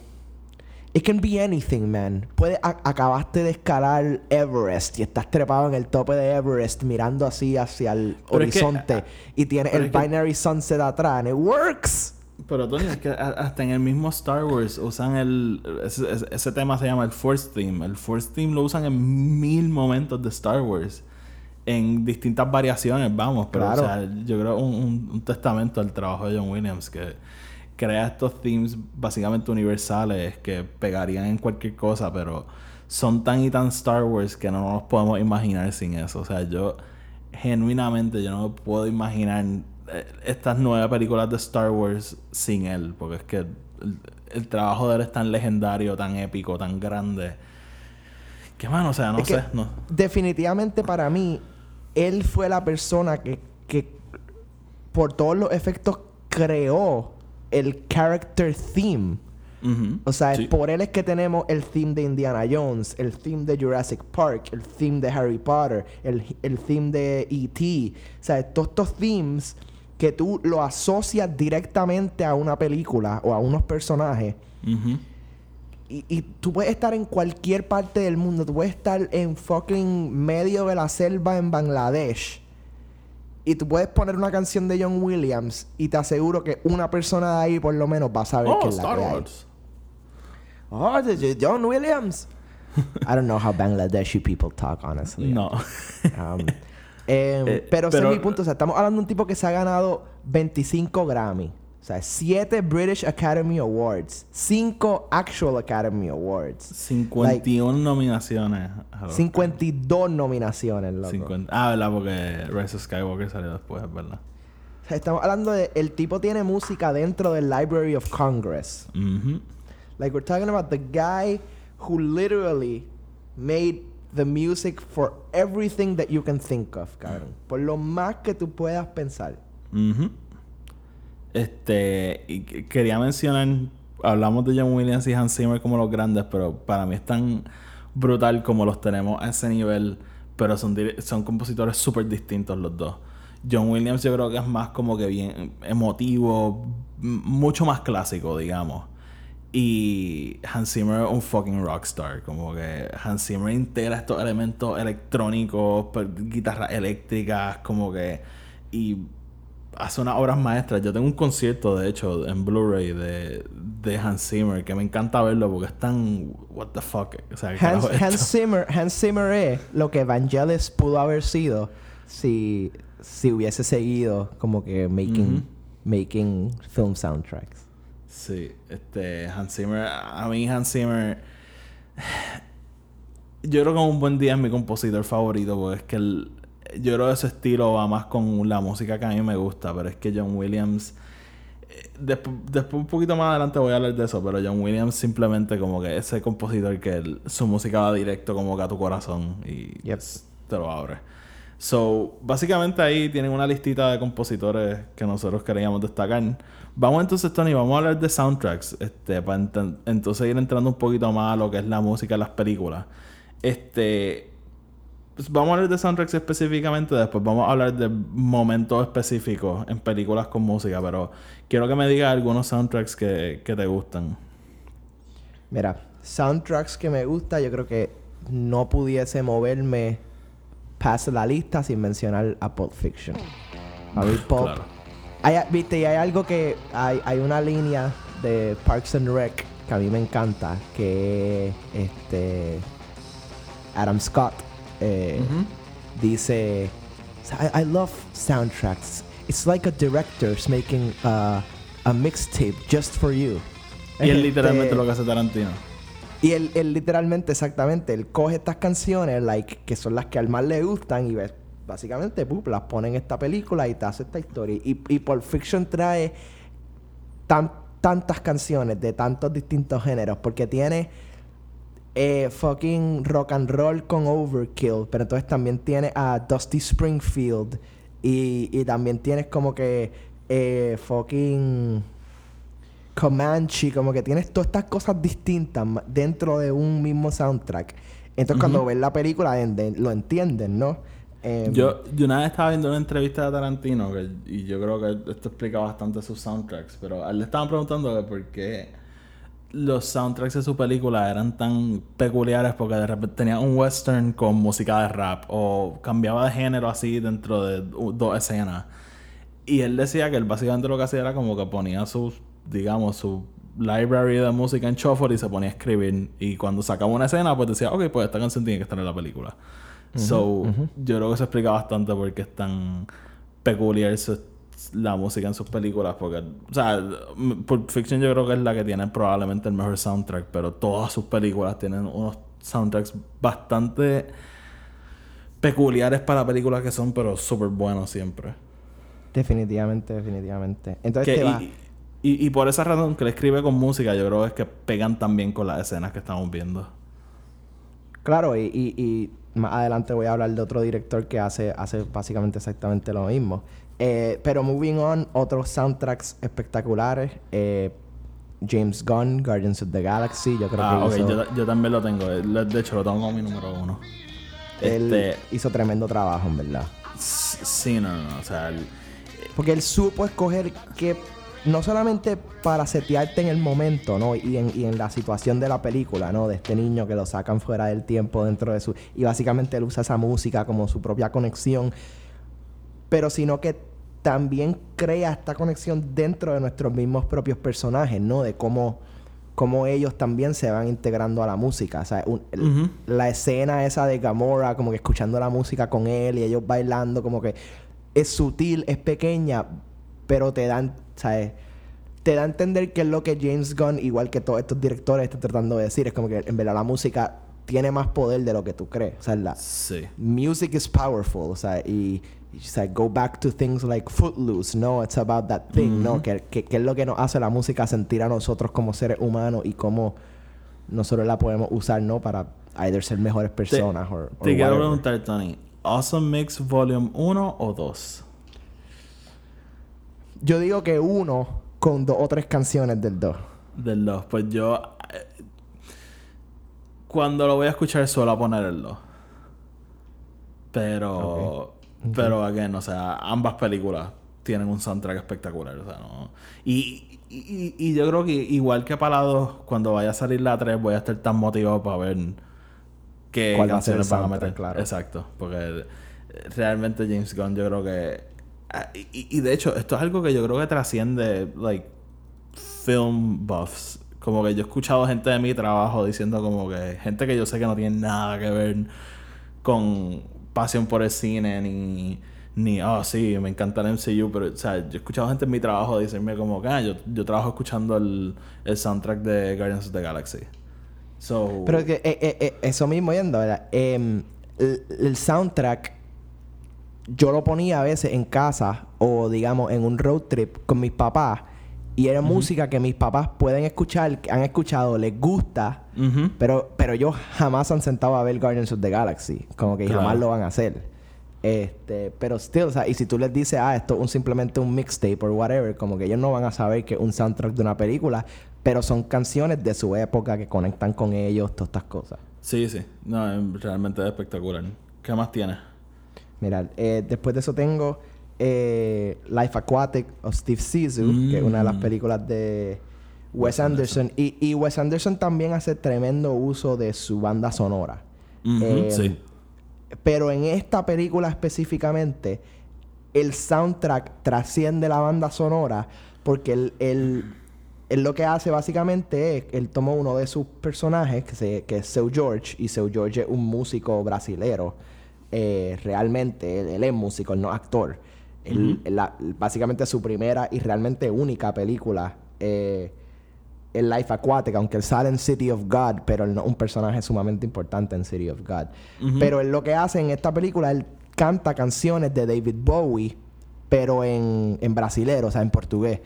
it can be anything, man. Puede, acabaste de escalar Everest y estás trepado en el tope de Everest mirando así hacia el Pero es que, horizonte ah, y tienes el que- binary sunset atrás and it works. Pero Tony, es que hasta en el mismo Star Wars usan el... Ese, ese- tema se llama el Force Theme. El Force Theme lo usan en mil momentos de Star Wars. En distintas variaciones, vamos. Pero, Claro. o sea, yo creo un, un, un testamento al trabajo de John Williams que crea estos themes básicamente universales que pegarían en cualquier cosa, pero son tan y tan Star Wars que no nos podemos imaginar sin eso. O sea, yo genuinamente yo no me puedo imaginar estas nueve películas de Star Wars sin él, porque es que el, el trabajo de él es tan legendario, tan épico, tan grande. Que mano, o sea, no Es sé, no. Definitivamente para mí, él fue la persona que, que por todos los efectos creó el character theme. O sea, sí. por él es que tenemos el theme de Indiana Jones, el theme de Jurassic Park, el theme de Harry Potter, el, el theme de E.T. O sea, todos estos themes que tú lo asocias directamente a una película o a unos personajes. Y, y tú puedes estar en cualquier parte del mundo. Tú puedes estar en fucking medio de la selva en Bangladesh. Y tú puedes poner una canción de John Williams y te aseguro que una persona de ahí por lo menos va a saber Oh, que es la Star que hay. Wars. Oh, John Williams. I don't know how Bangladeshi people talk, honestly. No. Um, eh, Eh, pero ese pero- es mi punto. O sea, estamos hablando de un tipo que se ha ganado 25 Grammy. sea, siete British Academy Awards, cinco Actual Academy Awards, 51 nominaciones. a los 52 nominaciones, loco. 50. Ah, ¿verdad? Porque Rise of Skywalker salió después, es verdad. O sea, estamos hablando de el tipo tiene música dentro del Library of Congress. Ujú. Like we're talking about the guy who literally made the music for everything that you can think of, cabrón. Por lo más que tú puedas pensar. Este, quería mencionar, hablamos de John Williams y Hans Zimmer como los grandes, pero para mí es tan brutal como los tenemos a ese nivel, pero son, son compositores súper distintos los dos. John Williams yo creo que es más como que bien emotivo, mucho más clásico, digamos. Y Hans Zimmer es un fucking rockstar. Como que Hans Zimmer integra estos elementos electrónicos, guitarras eléctricas, como que. Y hace unas obras maestras. Yo tengo un concierto, de hecho, en Blu-ray de, de Hans Zimmer, que me encanta verlo porque es tan. What the fuck. O sea, ¿qué Hans, Hans? Zimmer, Hans Zimmer es lo que Vangelis pudo haber sido si, si hubiese seguido como que making, making film soundtracks. Sí, este, Hans Zimmer, a mí Hans Zimmer, yo creo que un buen día es mi compositor favorito, porque es que el- yo creo que su estilo va más con la música que a mí me gusta, pero es que John Williams, eh, despu- después un poquito más adelante voy a hablar de eso, pero John Williams simplemente como que ese compositor que su música va directo como que a tu corazón y Yep. te lo abre. So, básicamente ahí tienen una listita de compositores que nosotros queríamos destacar. Vamos entonces, Tony, vamos a hablar de soundtracks, este, para entonces ir entrando un poquito más a lo que es la música de las películas. Este, pues vamos a hablar de soundtracks específicamente, después vamos a hablar de momentos específicos en películas con música, pero quiero que me digas algunos soundtracks que, que te gustan. Mira, soundtracks que me gusta, yo creo que no pudiese moverme past la lista sin mencionar a Pulp Fiction. A mí Pulp... Claro. Hay, viste, y hay algo que... Hay, hay una línea de Parks and Rec que a mí me encanta, que este... Adam Scott eh, dice... I, I love soundtracks. It's like a director's making uh, a mixtape just for you. Y es Este, literalmente lo que hace Tarantino. Y él, literalmente, exactamente, él coge estas canciones, like, que son las que al más le gustan, y ves, básicamente, pup, las pone en esta película y te hace esta historia. Y, y Pulp Fiction trae tan, tantas canciones de tantos distintos géneros, porque tiene eh, fucking rock and roll con Overkill, pero entonces también tiene a Dusty Springfield, y, y también tienes como que eh, fucking Comanche, como que tienes todas estas cosas distintas dentro de un mismo soundtrack. Entonces, cuando ves la película, en- de- lo entienden, ¿no? Em, Yo, yo una vez estaba viendo una entrevista de Tarantino que- y yo creo que esto explica bastante sus soundtracks, pero a él le estaban preguntando que por qué los soundtracks de su película eran tan peculiares porque de repente tenía un western con música de rap o cambiaba de género así dentro de dos escenas. Y él decía que él básicamente lo que hacía era como que ponía sus, digamos, su library de música en shuffle y se ponía a escribir. Y cuando sacaba una escena, pues decía, ok, pues esta canción tiene que estar en la película. so, yo creo que eso explica bastante por qué es tan peculiar su- la música en sus películas. Porque, o sea, Pulp Fiction yo creo que es la que tiene probablemente el mejor soundtrack, pero todas sus películas tienen unos soundtracks bastante peculiares para películas que son, pero súper buenos siempre. Definitivamente, definitivamente. Entonces te va. Y, por esa razón que le escribe con música, yo creo que es que pegan también con las escenas que estamos viendo. Claro, y, y, y más adelante voy a hablar de otro director que hace, hace básicamente exactamente lo mismo. Eh, pero moving on, otros soundtracks espectaculares. eh, James Gunn, Guardians of the Galaxy, yo creo Ah, que ok, hizo, yo, yo también lo tengo. eh, De hecho, lo tengo como mi número uno. él Este, hizo tremendo trabajo, en verdad. sí, no, no, no, o sea, el- Porque él supo escoger que no solamente para setearte en el momento, ¿no? Y en, y en la situación de la película, ¿no? De este niño que lo sacan fuera del tiempo dentro de su... Y básicamente él usa esa música como su propia conexión. Pero sino que también crea esta conexión dentro de nuestros mismos propios personajes, ¿no? De cómo, cómo ellos también se van integrando a la música. O sea, un- la escena esa de Gamora, como que escuchando la música con él y ellos bailando, como que es sutil, es pequeña, pero te dan, ¿sabes? te da a entender que es lo que James Gunn, igual que todos estos directores, están tratando de decir. Es como que en verdad la música tiene más poder de lo que tú crees. O sea, la Sí. music is powerful. O sea, y, y o sea, go back to things like Footloose. No, it's about that thing. No, que, que, que es lo que nos hace la música sentir a nosotros como seres humanos y cómo nosotros la podemos usar, ¿no? Para either ser mejores Te, personas o te quiero preguntar, Tony. ¿Awesome Mix Volume 1 o 2? Yo digo que uno con dos o tres canciones del dos. Del 2. Pues yo. eh, cuando lo voy a escuchar, suelo poner el 2. Pero. Pero, again, o sea, ambas películas tienen un soundtrack espectacular. O sea, no. Y, y, yo creo que igual que para la 2, cuando vaya a salir la 3, voy a estar tan motivado para ver qué ¿Cuál va a ser el canciones van a meter. Claro. Exacto. Porque realmente James Gunn, yo creo que. Ah, Y, de hecho, esto es algo que yo creo que trasciende, like, film buffs. Como que yo he escuchado gente de mi trabajo diciendo como que gente que yo sé que no tiene nada que ver con pasión por el cine ni ni oh sí, me encanta el MCU, pero o sea, yo he escuchado gente en mi trabajo decirme como que ah, yo, yo trabajo escuchando el, el soundtrack de Guardians of the Galaxy. So, Pero que, eh, eh, eh, eso mismo yendo, ¿verdad? Em, el, el soundtrack yo lo ponía a veces en casa o digamos en un road trip con mis papás y era música que mis papás pueden escuchar, que han escuchado, les gusta, pero, pero ellos jamás han sentado a ver Guardians of the Galaxy, como que Claro. jamás lo van a hacer. Este, pero still, o sea, y si tú les dices, ah, esto es un- simplemente un mixtape o whatever, como que ellos no van a saber que es un soundtrack de una película, pero son canciones de su época que conectan con ellos, todas estas cosas. Sí, sí. No, realmente es espectacular. ¿Qué más tienes? Mira, eh, después de eso tengo eh, Life Aquatic of Steve Zissou, que es una de las Mm. películas de Wes Anderson. Y, y Wes Anderson también hace tremendo uso de su banda sonora. Eh, sí. Pero en esta película específicamente, el soundtrack trasciende la banda sonora porque él, él- él lo que hace básicamente es, él tomó uno de sus personajes, que, se, que es Seu George, y Seu George es un músico brasilero. Eh, realmente, él, él es músico, él no es actor. Él- la- básicamente su primera y realmente única película eh, es Life Aquatic, aunque él sale en City of God, pero él no es un personaje sumamente importante en City of God. Pero él lo que hace en esta película, él canta canciones de David Bowie, pero en, en brasilero, o sea, en portugués.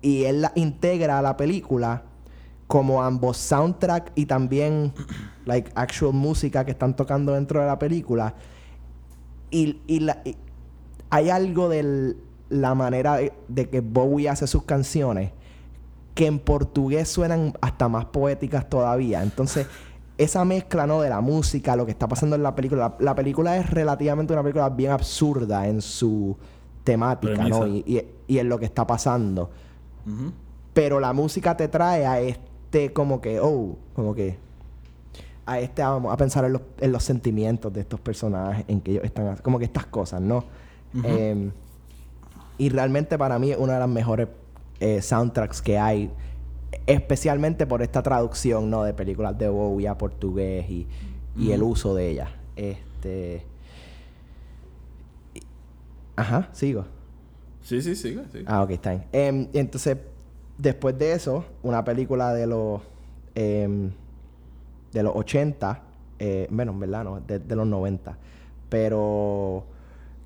Y él la integra a la película como ambos soundtrack y también like actual música que están tocando dentro de la película. Y, y la- y hay algo de la manera de, de que Bowie hace sus canciones que en portugués suenan hasta más poéticas todavía. Entonces, esa mezcla, ¿no? De la música, lo que está pasando en la película. La, la película es relativamente una película bien absurda en su temática, ¿no? Y, y- y en lo que está pasando. Pero la música te trae a este como que, oh, como que... A este, vamos a pensar en los, en los sentimientos de estos personajes, en que ellos están... Como que estas cosas, ¿no? Em, y realmente para mí es una de las mejores eh, soundtracks que hay. Especialmente por esta traducción, ¿no? De películas de Bowie a portugués y, y el uso de ellas. Este... Ajá, sigo. Sí, sí, sigue, sigue. Ah, ok, está bien. Em, entonces, después de eso, una película de los em, de los 80, eh, en verdad no, de, de los 90, pero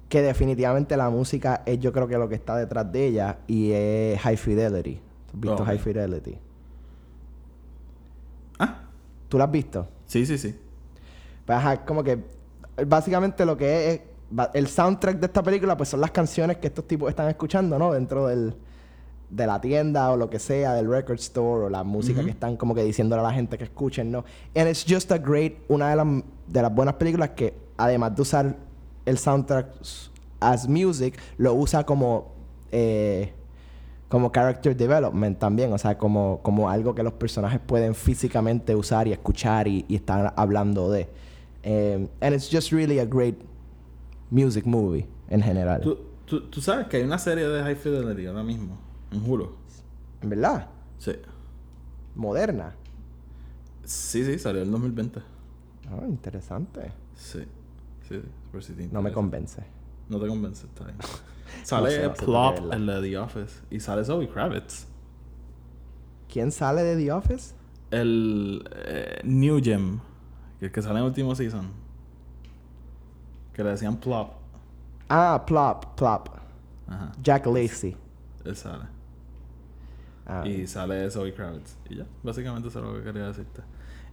que definitivamente la música es yo creo que lo que está detrás de ella y es High Fidelity. ¿Tú has visto. High Fidelity? Ah, ¿Tú la has visto? sí, sí, sí. Pues, ajá, como que básicamente lo que es, es- el soundtrack de esta película pues son las canciones que estos tipos están escuchando, ¿no? Dentro del de la tienda o lo que sea, del record store o la música que están como que diciéndole a la gente que escuchen, ¿no? And it's just a great, una de las, de las buenas películas que además de usar el soundtrack as music, lo usa como eh, como character development también, o sea, como, como algo que los personajes pueden físicamente usar y escuchar y, y estar hablando de. Um, and it's just really a great music movie en general. ¿Tú, tú, tú sabes que hay una serie de High Fidelity ahora mismo en Hulu. En verdad, Sí. moderna. Sí, sí, salió en el 2020. Ah, interesante. Sí. Sí, No me convence. No te convence, está bien. Sale no sé, Plop, de The Office. Y sale Zoe Kravitz. ¿Quién sale de The Office? El eh, New Gem. Que el que sale en el último season. Que le decían Plop. Ah, Plop, Plop. Ajá. Jack Lacey. Él sale. Ah, Y sale Zoe Kravitz. Y ya, básicamente eso es lo que quería decirte.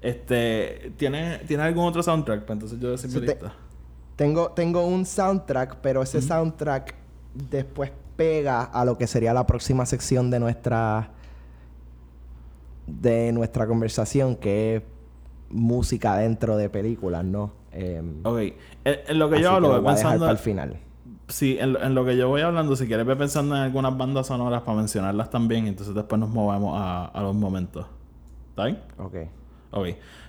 Este, ¿tiene, ¿tiene algún otro soundtrack? Para entonces yo decir te- lista. Tengo, tengo un soundtrack, pero ese soundtrack después pega a lo que sería la próxima sección de nuestra de nuestra conversación, que es música dentro de películas, ¿no? Em, Ok, en, en lo que yo hablo, lo voy voy a dejar pensando. para el final. Sí, en, lo- en lo que yo voy hablando, si quieres, ve pensando en algunas bandas sonoras para mencionarlas también. Entonces después nos movemos a, a los momentos. ¿Está bien? Ok. Ok.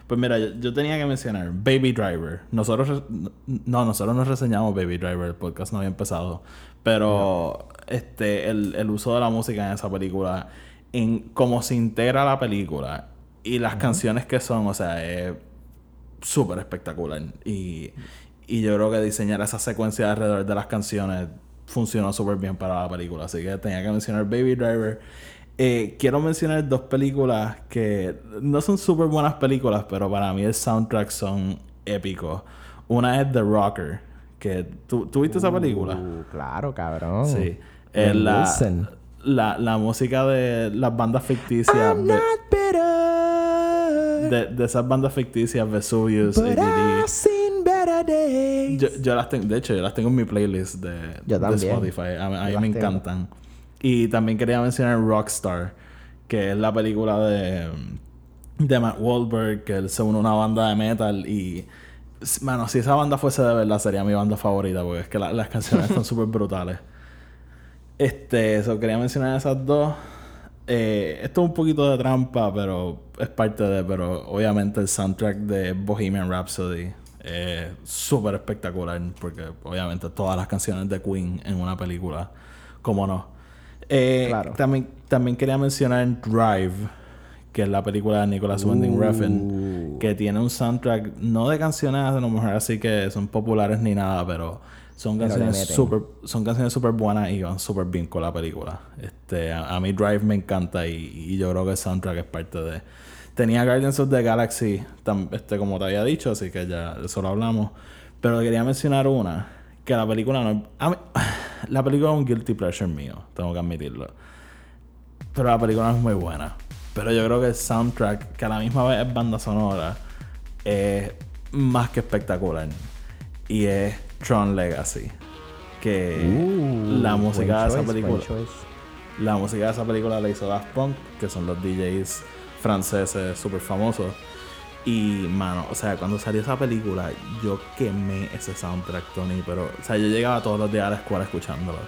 Pues mira, yo, yo tenía que mencionar Baby Driver. Nosotros... No, nosotros nos reseñamos Baby Driver. El podcast no había empezado. Pero... Este... El, el uso de la música en esa película... En cómo se integra la película... Y las canciones que son... O sea, es... Súper espectacular. Y... Y yo creo que diseñar esa secuencia alrededor de las canciones... Funcionó súper bien para la película. Así que tenía que mencionar Baby Driver... Eh, quiero mencionar dos películas que no son súper buenas películas, pero para mí el soundtrack son épicos. Una es The Rocker, que ¿tú, ¿tú viste esa película? Uh, claro, cabrón. Sí. Eh, la, la, la música de las bandas ficticias, I'm de, not de, de esas bandas ficticias, Vesuvius, but Yo, yo las tengo, de hecho, yo las tengo en mi playlist de, Yo de. Spotify. A, mí- a mí Yo me tengo. encantan. Y también quería mencionar Rockstar, que es la película de, de Matt Wahlberg, que él se une a una banda de metal y... Mano, si esa banda fuese de verdad, sería mi banda favorita, porque es que la- las canciones están súper brutales. Este, eso quería mencionar esas dos. Eh, esto es un poquito de trampa, pero es parte de. Pero obviamente el soundtrack de Bohemian Rhapsody es súper espectacular, porque obviamente todas las canciones de Queen en una película, como no. Eh, Claro. también, también quería mencionar Drive, que es la película de Nicholas Winding Uh. Refn, que tiene un soundtrack no de canciones a lo mejor así que son populares ni nada, pero son canciones súper son canciones súper buenas y van súper bien con la película. Este, a, a mí Drive me encanta y, y yo creo que el soundtrack es parte de... Tenía Guardians of the Galaxy, tam- este, como te había dicho, así que ya eso lo hablamos. Pero quería mencionar una, que la película no... mí- la película es un guilty pleasure mío, tengo que admitirlo. Pero la película no es muy buena. Pero yo creo que el soundtrack, que a la misma vez es banda sonora, es más que espectacular. Y es Tron Legacy. Que Uh, la música de esa choice, película. La música de esa película la hizo Daft Punk, que son los DJs franceses súper famosos. Y, mano, o sea, cuando salió esa película, yo quemé ese soundtrack, Tony. Pero, o sea, yo llegaba todos los días a la escuela escuchándolo.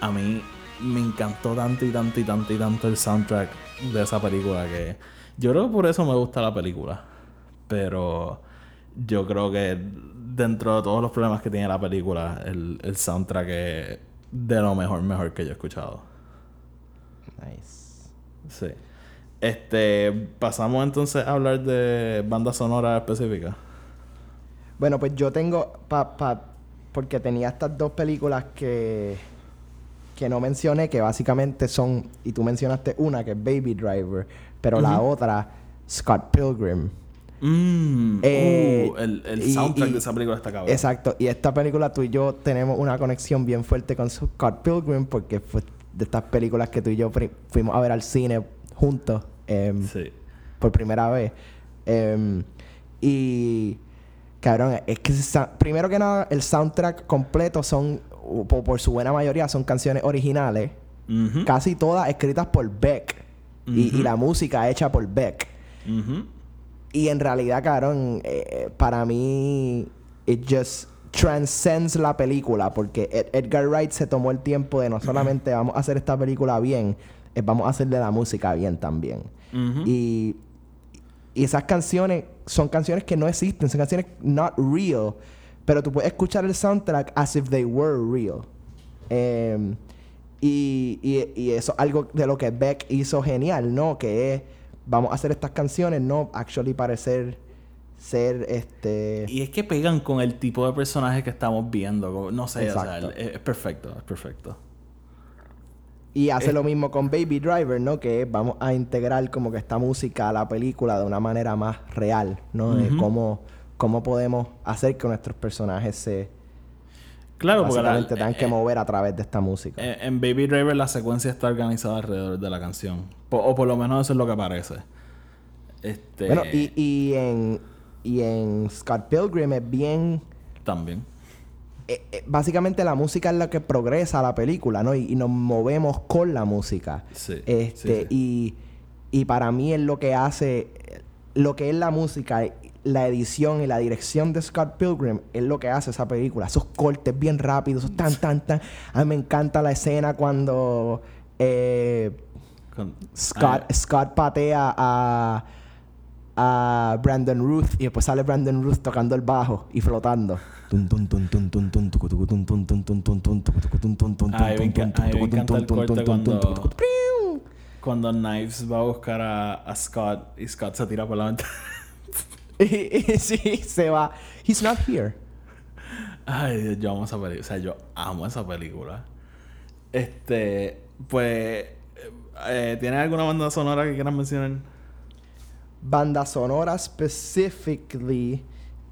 A mí me encantó tanto y tanto y tanto y tanto el soundtrack de esa película que yo creo que por eso me gusta la película. Pero yo creo que dentro de todos los problemas que tiene la película, el, el soundtrack es de lo mejor, mejor que yo he escuchado. Nice. Sí. Este, pasamos entonces a hablar de bandas sonoras específicas. Bueno, pues yo tengo. Pa, pa- porque tenía estas dos películas que. que no mencioné, que básicamente son. Y tú mencionaste una, que es Baby Driver. Pero la otra, Scott Pilgrim. Mmm, Eh, uh, el, soundtrack y- de esa película está cabrón. Exacto. Y esta película, tú y yo tenemos una conexión bien fuerte con Scott Pilgrim, porque fue de estas películas que tú y yo fuimos a ver al cine juntos. Em, Sí. por primera vez. Em, y cabrón, es que primero que nada, el soundtrack completo son, por, por su buena mayoría, son canciones originales, casi todas escritas por Beck. y, y la música hecha por Beck. Y en realidad, cabrón, eh, para mí, it just transcends la película. Porque Ed- Edgar Wright se tomó el tiempo de no solamente vamos a hacer esta película bien, es vamos a hacerle la música bien también. Y, y esas canciones son canciones que no existen, son canciones not real. Pero tú puedes escuchar el soundtrack as if they were real. Em, y, y, y eso es algo de lo que Beck hizo genial, ¿no? Que es, vamos a hacer estas canciones, no actually parecer ser este Y es que pegan con el tipo de personaje que estamos viendo. No sé, o sea, es perfecto, es perfecto. Y hace Eh. lo mismo con Baby Driver, ¿no? Que vamos a integrar como que esta música a la película de una manera más real, ¿no? De cómo, cómo podemos hacer que nuestros personajes se Claro, porque la- tengan que eh, mover a través de esta música. eh, en Baby Driver la secuencia está organizada alrededor de la canción. O por lo menos eso es lo que parece. Este, Bueno, y, y en y en Scott Pilgrim es bien También. Eh, eh, básicamente la música es la que progresa la película, ¿no? Y, y nos movemos con la música. Sí, Este, sí, Y, y para mí es lo que hace, lo que es la música, la edición y la dirección de Scott Pilgrim es lo que hace esa película. Esos cortes bien rápidos, esos tan, tan, tan. A mí me encanta la escena cuando eh, Con- Scott, Ah, Scott patea a, a Brandon Ruth y después sale Brandon Ruth tocando el bajo y flotando. Me enca- me encanta el corte cuando- Knives va a buscar a, a Scott y Scott se tira por la ventana. Sí, se va. He's not here. Ay, Dios, yo amo esa película. O sea, yo amo esa película. Este, pues, eh, ¿tienes alguna banda sonora que quieras mencionar? Banda sonora specifically,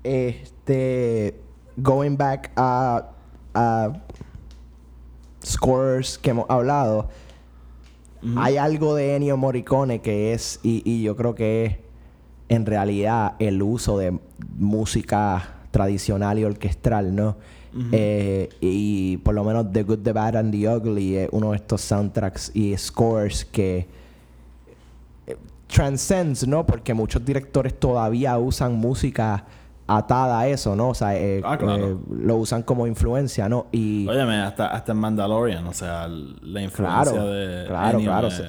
este, going back a, a scores que hemos hablado, hay algo de Ennio Morricone que es, y, y yo creo que es en realidad el uso de música tradicional y orquestral, ¿no? Eh, y por lo menos The Good, The Bad and The Ugly es uno de estos soundtracks y scores que eh, transcends, ¿no? Porque muchos directores todavía usan música atada a eso, ¿no? O sea, eh, Ah, claro. eh, lo usan como influencia, ¿no? Y Óyeme, hasta, hasta en Mandalorian, o sea, la influencia claro, de. claro, Ennio claro, se,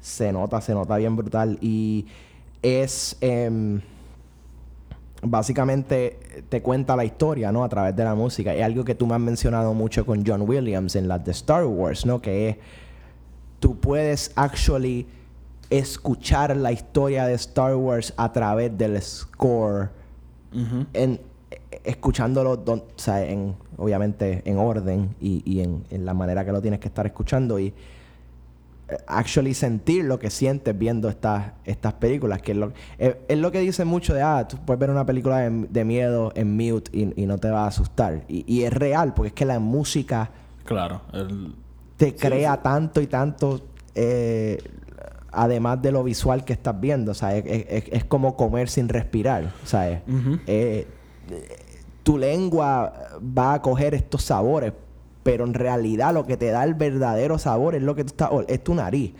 se nota, se nota bien brutal y es em, básicamente te cuenta la historia, ¿no? A través de la música. Es algo que tú me has mencionado mucho con John Williams en las de Star Wars, ¿no? Que es tú puedes actually escuchar la historia de Star Wars a través del score En escuchándolo don- o sea, en obviamente en orden y, y en, en la manera que lo tienes que estar escuchando y eh, actually sentir lo que sientes viendo estas estas películas que es lo, es, es lo que dice mucho de ah tú puedes ver una película de, de miedo en mute y, y no te va a asustar y, y es real porque es que la música Claro. el- te crea tanto y tanto eh, además de lo visual que estás viendo o sea es, es- es- es como comer sin respirar o sea es- Ujú. eh, tu lengua va a coger estos sabores pero en realidad lo que te da el verdadero sabor es lo que tú estás es tu nariz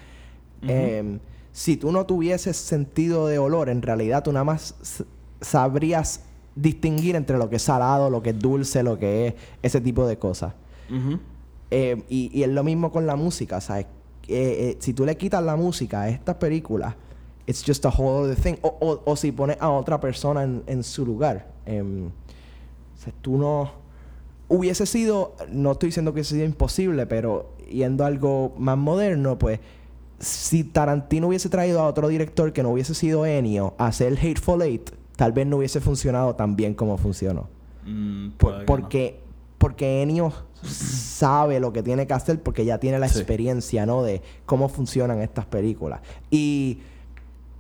Eh, si tú no tuvieses sentido de olor en realidad tú nada más sabrías distinguir entre lo que es salado lo que es dulce lo que es ese tipo de cosas eh, y, y es lo mismo con la música, ¿sabes? Eh, eh, si tú le quitas la música a estas películas, it's just a whole other thing. O, o, o si pones a otra persona en, en su lugar. em, o sea, tú no... Hubiese sido, no estoy diciendo que hubiese sido imposible, pero yendo a algo más moderno, pues si Tarantino hubiese traído a otro director que no hubiese sido Ennio a hacer Hateful Eight, tal vez no hubiese funcionado tan bien como funcionó. Mm, Por- porque, porque Ennio sabe lo que tiene que hacer porque ya tiene la Sí. experiencia, ¿no? De cómo funcionan estas películas. Y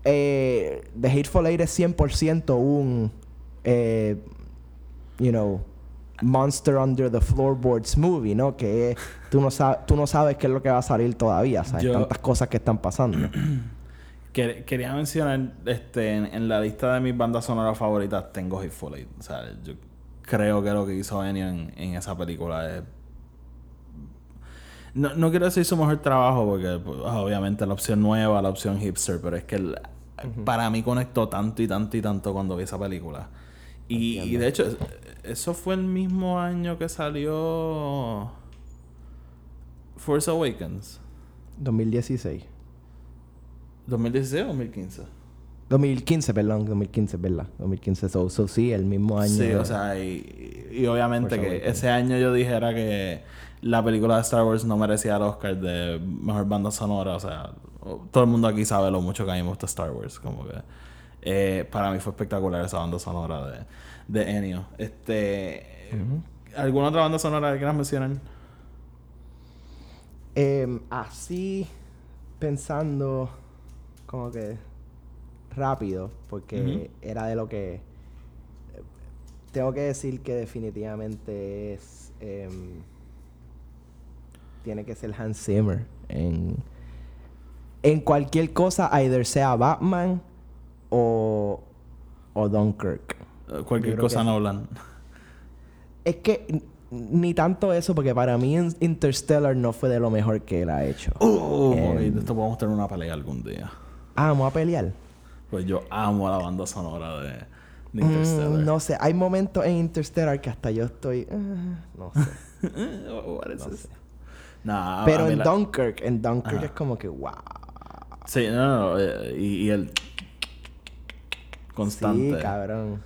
eh, The Hateful Eight es 100% un, eh, you know, Monster Under the Floorboards movie, ¿no? Que tú, no sabes, tú no sabes qué es lo que va a salir todavía, ¿sabes? Yo- Tantas cosas que están pasando. quería mencionar, este, en, en la lista de mis bandas sonoras favoritas tengo Hateful Eight. O sea, yo creo que lo que hizo Ennio en, en esa película es... No, no quiero decir su mejor trabajo porque pues, obviamente la opción nueva, la opción hipster, pero es que el- para mí conectó tanto y tanto y tanto cuando vi esa película. Y, y de hecho, es- eso fue el mismo año que salió Force Awakens. 2016. ¿2016 o 2015? 2015, perdón, 2015, ¿verdad? 2015, so, so sí, el mismo año. Sí, de- o sea, y, y obviamente que Awakens. ese año yo dijera que la película de Star Wars no merecía el Oscar de mejor banda sonora. O sea, todo el mundo aquí sabe lo mucho que a mí me gusta Star Wars. Como que. Eh, para mí fue espectacular esa banda sonora de, de Ennio. Este, ¿Alguna otra banda sonora que quieras mencionar? Em, así, pensando como que rápido, porque era de lo que... Tengo que decir que definitivamente es... em, tiene que ser Hans Zimmer en... En cualquier cosa, either sea Batman o, o Dunkirk. Eh, Cualquier cosa Nolan. Es que ni tanto eso, porque para mí in- Interstellar no fue de lo mejor que él ha hecho. Oh, Em, esto podemos tener una pelea algún día. Ah, vamos a pelear. Pues yo amo la banda sonora de, de Mm, Interstellar. no sé, hay momentos en Interstellar que hasta yo estoy. ah, no sé. What is No this? sé. Nah, a Pero en la- Dunkirk, en Dunkirk Ajá. es como que wow. Sí, no, no, eh, y, y el constante. Sí, cabrón.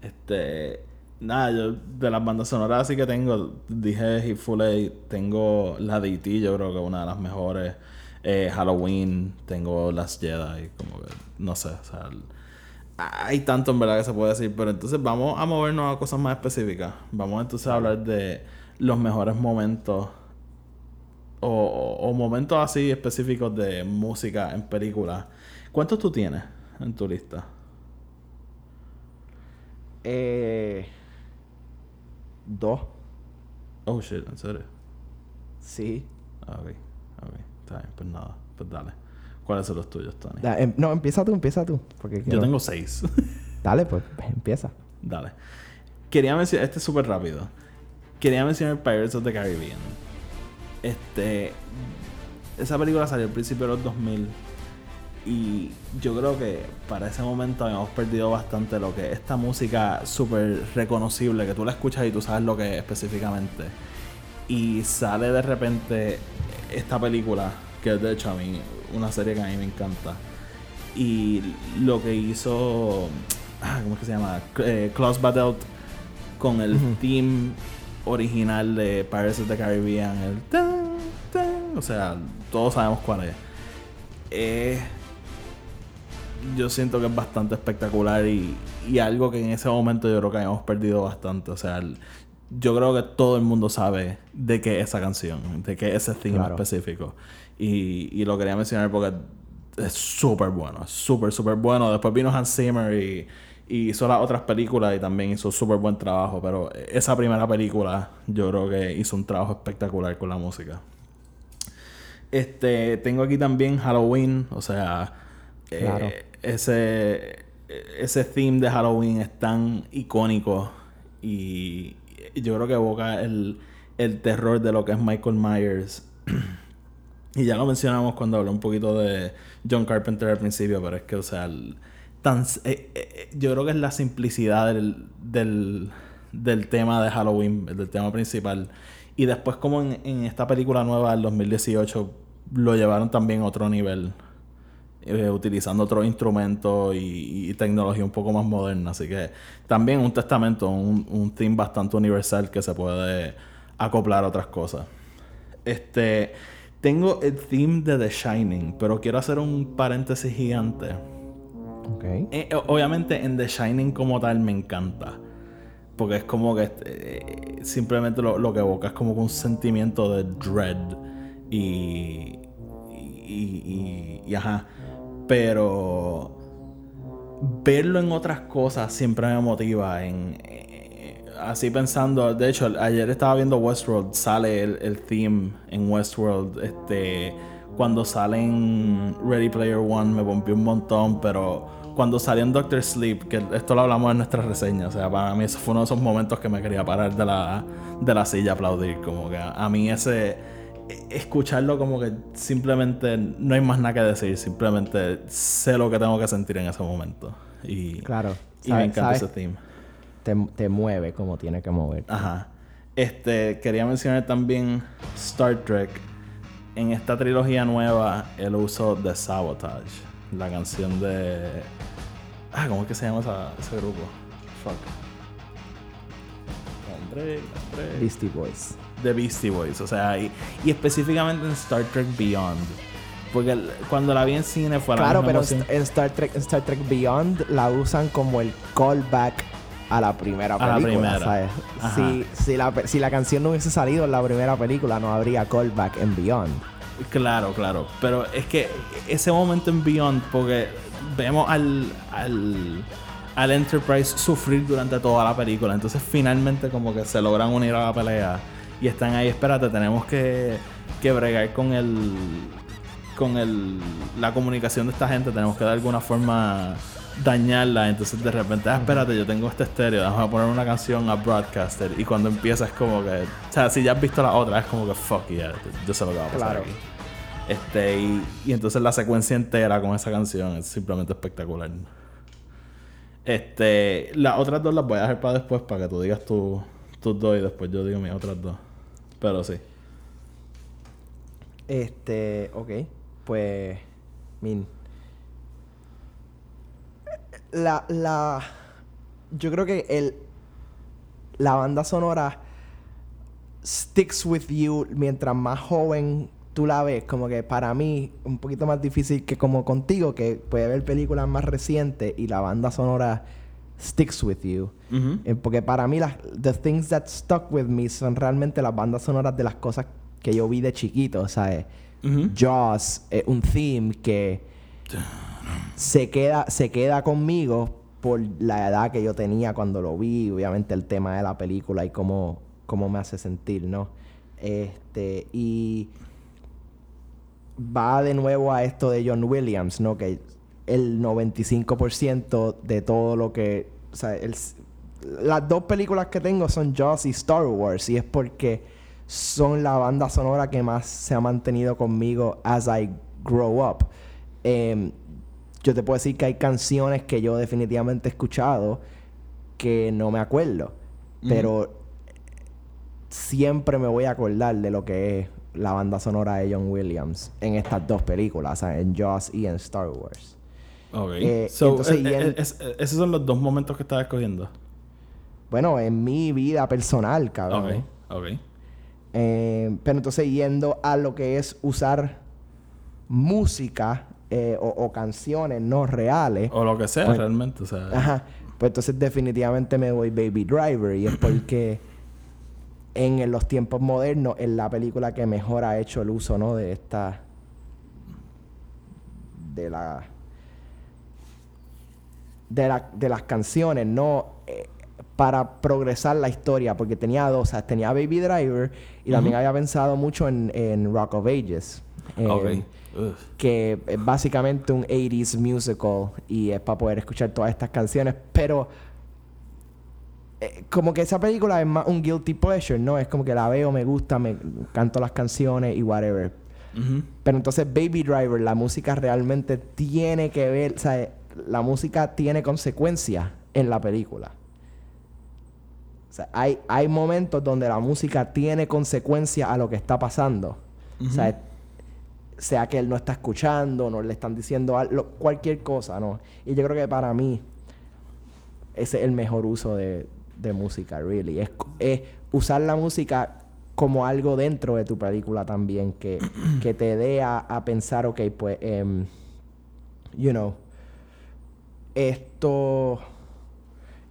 Este, nada, yo de las bandas sonoras así que tengo, dije Hitful Eight, tengo la de E.T., yo creo que es una de las mejores. Eh, Halloween, tengo las Jedi, como que, no sé, o sea, hay tanto en verdad que se puede decir, pero entonces vamos a movernos a cosas más específicas. Vamos entonces a hablar de los mejores momentos o, o- o momentos así específicos de música en películas. ¿Cuántos tú tienes en tu lista? Eh, dos. Oh shit, ¿en serio? Sí. Ah, Ok, ok, está bien, pues nada, pues dale. ¿Cuáles son los tuyos, Tony? Da- em- no, empieza tú, empieza tú. Porque Yo quiero- tengo seis. Dale, pues, empieza. dale. Quería mencionar, este es súper rápido. Quería mencionar Pirates of the Caribbean. Este. Esa película salió al principio de los 2000. Y yo creo que para ese momento habíamos perdido bastante lo que es esta música súper reconocible, que tú la escuchas y tú sabes lo que es específicamente. Y sale de repente esta película, que es de hecho a mí una serie que a mí me encanta. Y lo que hizo, ah, ¿cómo es que se llama? Eh, Klaus Badelt con el theme original de Pirates of the Caribbean, el tan, tan, o sea, todos sabemos cuál es. Eh, yo siento que es bastante espectacular y, y algo que en ese momento yo creo que habíamos perdido bastante. O sea, el- yo creo que todo el mundo sabe de qué es esa canción, de qué es ese theme Claro. específico. Y, y lo quería mencionar porque es súper bueno, es súper, súper bueno. Después vino Hans Zimmer y, y hizo las otras películas y también hizo súper buen trabajo. Pero esa primera película yo creo que hizo un trabajo espectacular con la música. Este, tengo aquí también Halloween, o sea, eh, ese, ese theme de Halloween es tan icónico y yo creo que evoca el, el terror de lo que es Michael Myers. y ya lo mencionamos cuando hablé un poquito de John Carpenter al principio, pero es que, o sea, el- tan, eh, eh, yo creo que es la simplicidad del, del, del tema de Halloween, del tema principal. Y después como en, en esta película nueva del 2018 lo llevaron también a otro nivel. eh, utilizando otros instrumentos y, y tecnología un poco más moderna. Así que también un testamento, un, un theme bastante universal que se puede acoplar a otras cosas. Este, tengo el theme de The Shining, pero quiero hacer un paréntesis gigante. Ok. Eh, obviamente en The Shining como tal me encanta. Porque es como que eh, simplemente lo, lo que evoca es como un sentimiento de dread. Y. Y, y, y- ajá. Pero. Verlo en otras cosas siempre me motiva. En, así pensando. De hecho, ayer estaba viendo Westworld. Sale el, el theme en Westworld. Este. Cuando sale en Ready Player One me pompió un montón. Pero cuando salió en Doctor Sleep, que esto lo hablamos en nuestra reseña. O sea, para mí eso fue uno de esos momentos que me quería parar de la, de la silla a aplaudir. Como que a, mí ese escucharlo como que simplemente no hay más nada que decir, simplemente sé lo que tengo que sentir en ese momento. Y, Claro. y me encanta ese theme. Te, te mueve como tiene que mover. Ajá. Este, quería mencionar también Star Trek. En esta trilogía nueva, el uso de Sabotage. La canción de. Ah, ¿cómo es que se llama esa- ese grupo? Fuck. Hombre, hombre. Beastie Boys. de Beastie Boys. O sea, y, y específicamente en Star Trek Beyond. Porque cuando la vi en cine fue la Claro, misma pero emoción. en Star Trek, en Star Trek Beyond la usan como el callback a la primera A la película. primera. Si, si, la, si la canción no hubiese salido en la primera película, no habría callback en Beyond. Claro, claro. Pero es que ese momento en Beyond, porque vemos al, al, al Enterprise sufrir durante toda la película. Entonces finalmente como que se logran unir a la pelea. Y están ahí, espérate, tenemos que, que bregar con el. con el. la comunicación de esta gente. Tenemos que de alguna forma dañarla. Entonces de repente, ah, espérate, yo tengo este estéreo, vamos a poner una canción a Broadcaster. Y cuando empieza es como que. O sea, si ya has visto la otra, es como que fuck yeah, yo sé lo que va a pasar Claro. aquí. Este, y, y entonces la secuencia entera con esa canción es simplemente espectacular. Este, las otras dos las voy a dejar para después para que tú digas tu- tus dos y después yo digo mis otras dos. Pero sí. Este, ok. Pues, min. La, la, yo creo que el, la banda sonora sticks with you mientras más joven tú la ves. Como que para mí, un poquito más difícil que como contigo, que puede ver películas más recientes y la banda sonora sticks with you. Eh, porque para mí, las the things that stuck with me son realmente las bandas sonoras de las cosas que yo vi de chiquito, ¿sabes? Jaws, eh, un theme que se queda, se queda conmigo por la edad que yo tenía cuando lo vi, obviamente el tema de la película y cómo, cómo me hace sentir, ¿no? Este, y va de nuevo a esto de John Williams, ¿no? Que el 95% de todo lo que... Las dos películas que tengo son Jaws y Star Wars. Y es porque son la banda sonora que más se ha mantenido conmigo as I grow up. Em, yo te puedo decir que hay canciones que yo definitivamente he escuchado que no me acuerdo. Pero siempre me voy a acordar de lo que es la banda sonora de John Williams en estas dos películas, o sea, en Jaws y en Star Wars. Ok. Eh, So, entonces, eh, eh, en- es- esos son los dos momentos que estaba escogiendo. Bueno, en mi vida personal, cabrón. Ok. Ok. Eh, pero entonces yendo a lo que es usar música eh, o, o canciones no reales. O lo que sea, Pues- realmente. O sea, Ajá. Pues entonces definitivamente me voy Baby Driver. Y es porque en los tiempos modernos es la película que mejor ha hecho el uso, ¿no? De esta... De la... De, la, de las canciones, ¿no? Eh, para progresar la historia. Porque tenía dos. O sea, tenía Baby Driver y también había pensado mucho en, en Rock of Ages. Eh, ok. Ugh. que es básicamente un 80s musical y es para poder escuchar todas estas canciones, pero eh, como que esa película es más un guilty pleasure, ¿no? Es como que la veo, me gusta, me canto las canciones y whatever. Pero entonces Baby Driver, la música realmente tiene que ver, o sea, la música tiene consecuencias en la película. O sea, hay, hay momentos donde la música tiene consecuencias a lo que está pasando. O sea, sea que él no está escuchando, no le están diciendo algo, cualquier cosa, ¿no? Y yo creo que para mí es el mejor uso de, de música, really. Es, es usar la música como algo dentro de tu película también, que, que te dé a, pensar, ok, pues, em, you know, esto,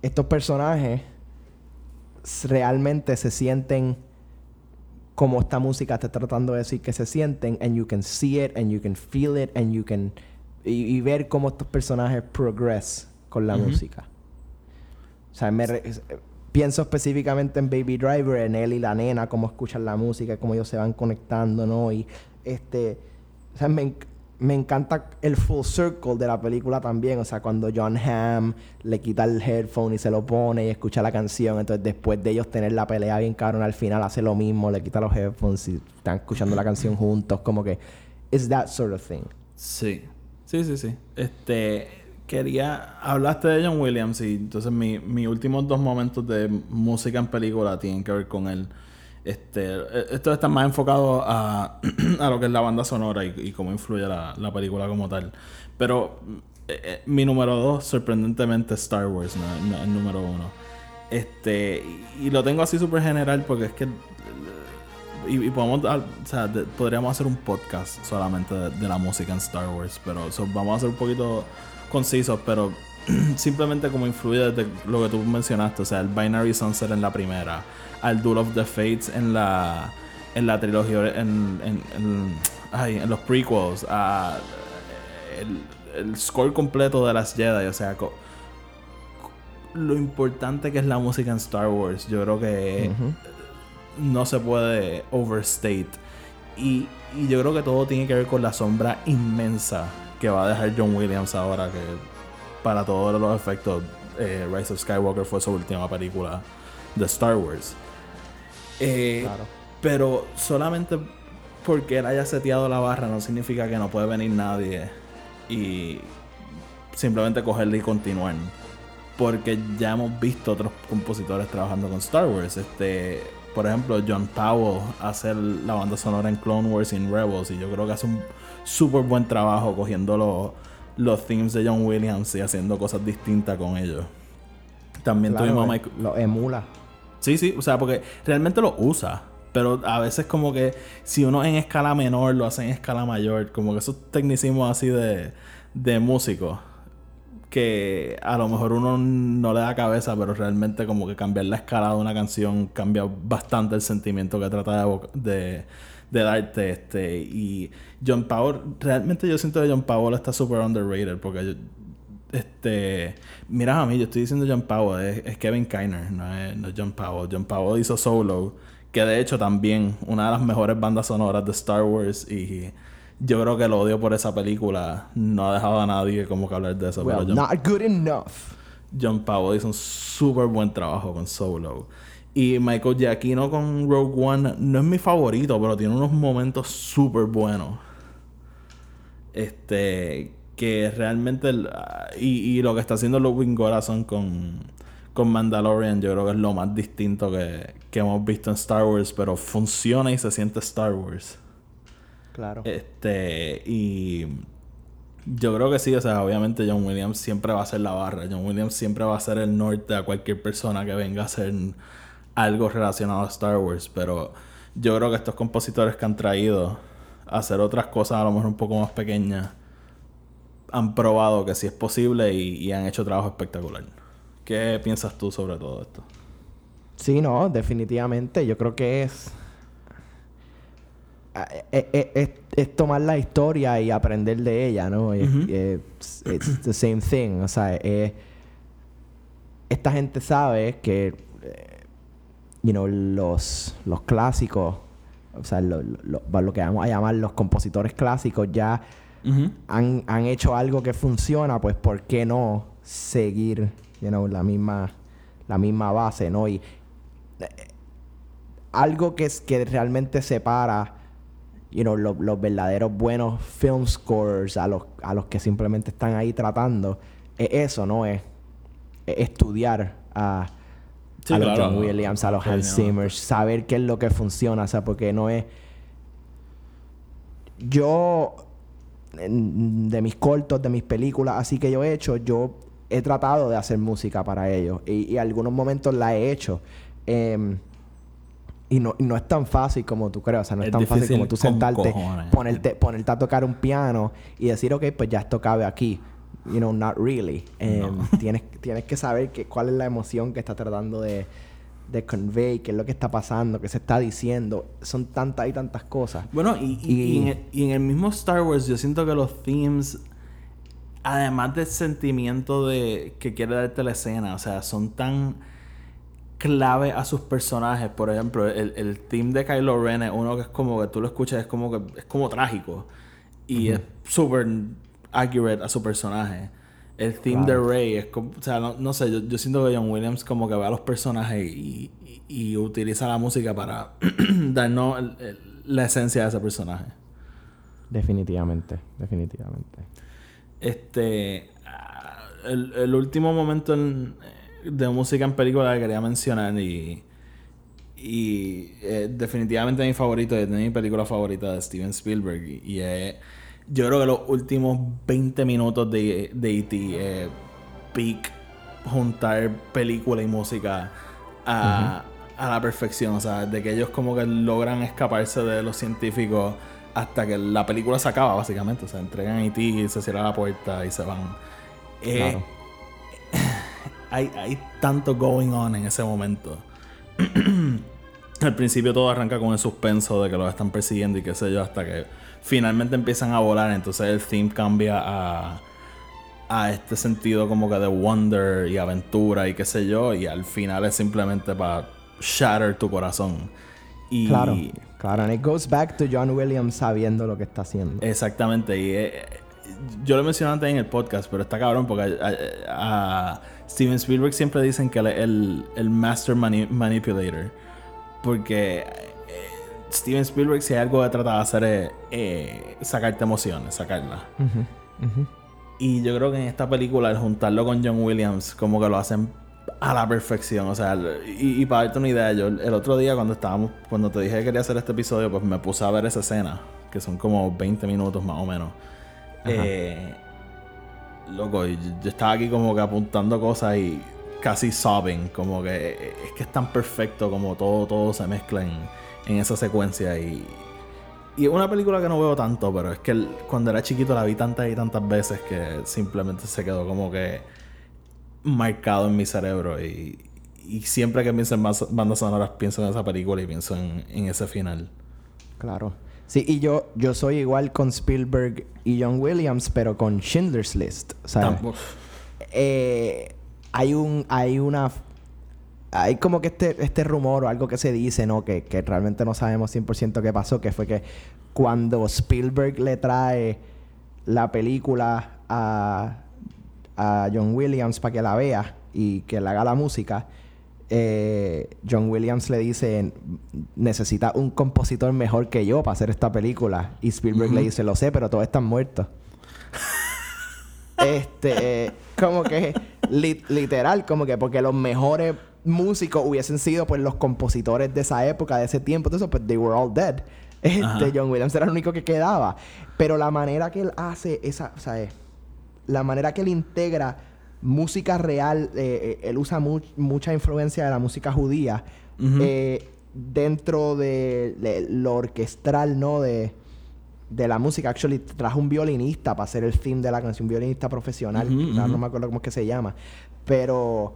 estos personajes realmente se sienten como esta música está tratando de decir que se sienten and you can see it and you can feel it and you can y, y ver cómo estos personajes progress con la música. O sea, me re- eh, pienso específicamente en Baby Driver, en él y la nena, cómo escuchan la música, cómo ellos se van conectando, ¿no? Y este, o sea, me, me encanta el full circle de la película también, o sea, cuando John Hamm le quita el headphone y se lo pone y escucha la canción, entonces después de ellos tener la pelea bien cabrón, al final hace lo mismo, le quita los headphones y están escuchando la canción juntos, como que it's that sort of thing. Sí. Sí, sí, sí. Este. Quería. Hablaste de John Williams y entonces mi- mis últimos dos momentos de música en película tienen que ver con él. Este. eh, Esto está más enfocado a, a lo que es la banda sonora y, cómo influye la, la película como tal. Pero. eh, eh, mi número dos, sorprendentemente, Star Wars, no, no el número uno. Este. Y, lo tengo así súper general porque es que y, podemos o sea, podríamos hacer un podcast solamente de, la música en Star Wars, pero vamos a ser un poquito concisos, pero simplemente como influye desde lo que tú mencionaste, o sea, el Binary Sunset en la primera, al Duel of the Fates en la en la trilogía en, en, en- ay, en los prequels, a el, el score completo de las Jedi, o sea, co- lo importante que es la música en Star Wars, yo creo que no se puede overstate. Y, y yo creo que todo tiene que ver con la sombra inmensa que va a dejar John Williams ahora, que para todos los efectos, eh, Rise of Skywalker fue su última película de Star Wars. Eh, Claro. Pero solamente porque él haya seteado la barra no significa que no puede venir nadie y simplemente cogerle y continuar. Porque ya hemos visto otros compositores trabajando con Star Wars. Este, por ejemplo, John Powell hace la banda sonora en Clone Wars y en Rebels. Y yo creo que hace un súper buen trabajo cogiendo los, los themes de John Williams y haciendo cosas distintas con ellos. También Claro, tuvimos a eh, Mike, Lo emula. Sí, sí, o sea, porque realmente lo usa. Pero a veces como que si uno en escala menor lo hace en escala mayor, como que esos tecnicismos así de, de músico, que a lo mejor uno no le da cabeza, pero realmente como que cambiar la escala de una canción cambia bastante el sentimiento que trata de, de darte. Este, y John Powell, realmente yo siento que John Powell está súper underrated, porque yo- este, mira a mí, yo estoy diciendo John Powell, es, es Kevin Kiner, no es, no es John Powell. John Powell hizo Solo, que de hecho también una de las mejores bandas sonoras de Star Wars y yo creo que el odio por esa película no ha dejado a nadie como que hablar de eso. Well, pero John, not good enough. John Powell hizo un súper buen trabajo con Solo. Y Michael Giacchino con Rogue One no es mi favorito, pero tiene unos momentos súper buenos. Este, que realmente. y, y lo que está haciendo Ludwig Corazon con, con Mandalorian, yo creo que es lo más distinto que, que hemos visto en Star Wars, pero funciona y se siente Star Wars. Claro. Este, y yo creo que sí, o sea, obviamente John Williams siempre va a ser la barra. John Williams siempre va a ser el norte a cualquier persona que venga a hacer algo relacionado a Star Wars. Pero yo creo que estos compositores que han traído a hacer otras cosas a lo mejor un poco más pequeñas han probado que sí es posible y, y han hecho trabajo espectacular. ¿Qué piensas tú sobre todo esto? Sí, no, definitivamente. Yo creo que es. ah, Es, es- es- es tomar la historia y aprender de ella, ¿no? It's the same thing. O sea, es- esta gente sabe que, eh, you know, los, los clásicos, o sea, lo, lo- lo que vamos a llamar los compositores clásicos ya han, han hecho algo que funciona, pues ¿por qué no seguir you know, la misma la misma base, ¿no? Y eh, algo que es que realmente separa you know, lo- los verdaderos buenos film scores a los, a los que simplemente están ahí tratando, es eso, ¿no? Es, es estudiar a, Sí, a los claro, John Williams, a los Hans. Zimmer, saber qué es lo que funciona, o sea, porque no es... Yo, de mis cortos, de mis películas, así que yo he hecho, yo he tratado de hacer música para ellos y, y algunos momentos la he hecho. Em, y no, y no es tan fácil como tú crees, o sea, no es, Es tan fácil como tú sentarte, cojones. ponerte, ponerte a tocar un piano y decir, ok, pues ya esto cabe aquí. You know, not really. Em, tienes, tienes que saber que, cuál es la emoción que está tratando de, de convey, qué es lo que está pasando, qué se está diciendo. Son tantas y tantas cosas. Bueno, y, y- Y- y en el, y en el mismo Star Wars, yo siento que los themes, además del sentimiento de que quiere darte la escena, o sea, son tan clave a sus personajes. Por ejemplo, el, el theme de Kylo Ren es uno que es como que tú lo escuchas, es como que es como trágico. Y es súper accurate a su personaje. El theme de Rey es como, o sea, no, no sé, yo, yo siento que John Williams como que ve a los personajes y, y- y utiliza la música para darnos el- el- la esencia de ese personaje. Definitivamente, definitivamente. Este. ah, El, el último momento en- de música en película que quería mencionar y. Y eh, definitivamente mi favorito, es mi película favorita de Steven Spielberg. Y, y es- yo creo que los últimos 20 minutos de, de E.T. eh, peak juntar película y música a, a la perfección, o sea, de que ellos como que logran escaparse de los científicos hasta que la película se acaba, básicamente. O sea, entregan a E.T. y se cierra la puerta y se van. Eh, Claro. hay, hay tanto going on en ese momento. Al principio todo arranca con el suspenso de que los están persiguiendo y qué sé yo, hasta que finalmente empiezan a volar. Entonces el theme cambia a, a este sentido como que de wonder y aventura y qué sé yo. Y al final es simplemente para shatter tu corazón. Y Claro, claro. And it goes back to John Williams sabiendo lo que está haciendo. Exactamente. Y eh, yo lo mencioné antes en el podcast, pero está cabrón porque a, a Steven Spielberg siempre dicen que él es el, el master mani- manipulator. Porque eh, Steven Spielberg, si hay algo que trata de hacer es eh, sacarte emociones, sacarlas. Y yo creo que en esta película, al juntarlo con John Williams, como que lo hacen a la perfección. O sea, y, y para darte una idea, yo el otro día cuando estábamos, cuando te dije que quería hacer este episodio, pues me puse a ver esa escena, que son como 20 minutos más o menos. Eh, loco, yo, yo estaba aquí como que apuntando cosas y casi sobbing, como que eh, es que es tan perfecto como todo, todo se mezcla en, en esa secuencia y, y es una película que no veo tanto, pero es que el- cuando era chiquito la vi tantas y tantas veces que simplemente se quedó como que marcado en mi cerebro. Y, y siempre que pienso en bandas sonoras, pienso en esa película y pienso en, en ese final. Claro. Sí, y yo, yo soy igual con Spielberg y John Williams, pero con Schindler's List. Tampoco- eh, hay un, hay una hay como que este, este rumor o algo que se dice, ¿no? Que, que realmente no sabemos 100% qué pasó, que fue que cuando Spielberg le trae la película a, a John Williams para que la vea y que le haga la música, eh, John Williams le dice, necesita un compositor mejor que yo para hacer esta película. Y Spielberg le dice, lo sé, pero todos están muertos. Este, eh, como que li- literal, como que porque los mejores músicos hubiesen sido pues los compositores de esa época, de ese tiempo, eso, pues they were all dead. Este, Ajá. John Williams era el único que quedaba. Pero la manera que él hace esa, o sea, eh, la manera que él integra música real, eh, eh, él usa mu- mucha influencia de la música judía eh, dentro de, de lo orquestral, ¿no? De, de la música. Actually, trajo un violinista para hacer el theme de la canción, un violinista profesional. No, me acuerdo cómo es que se llama. Pero...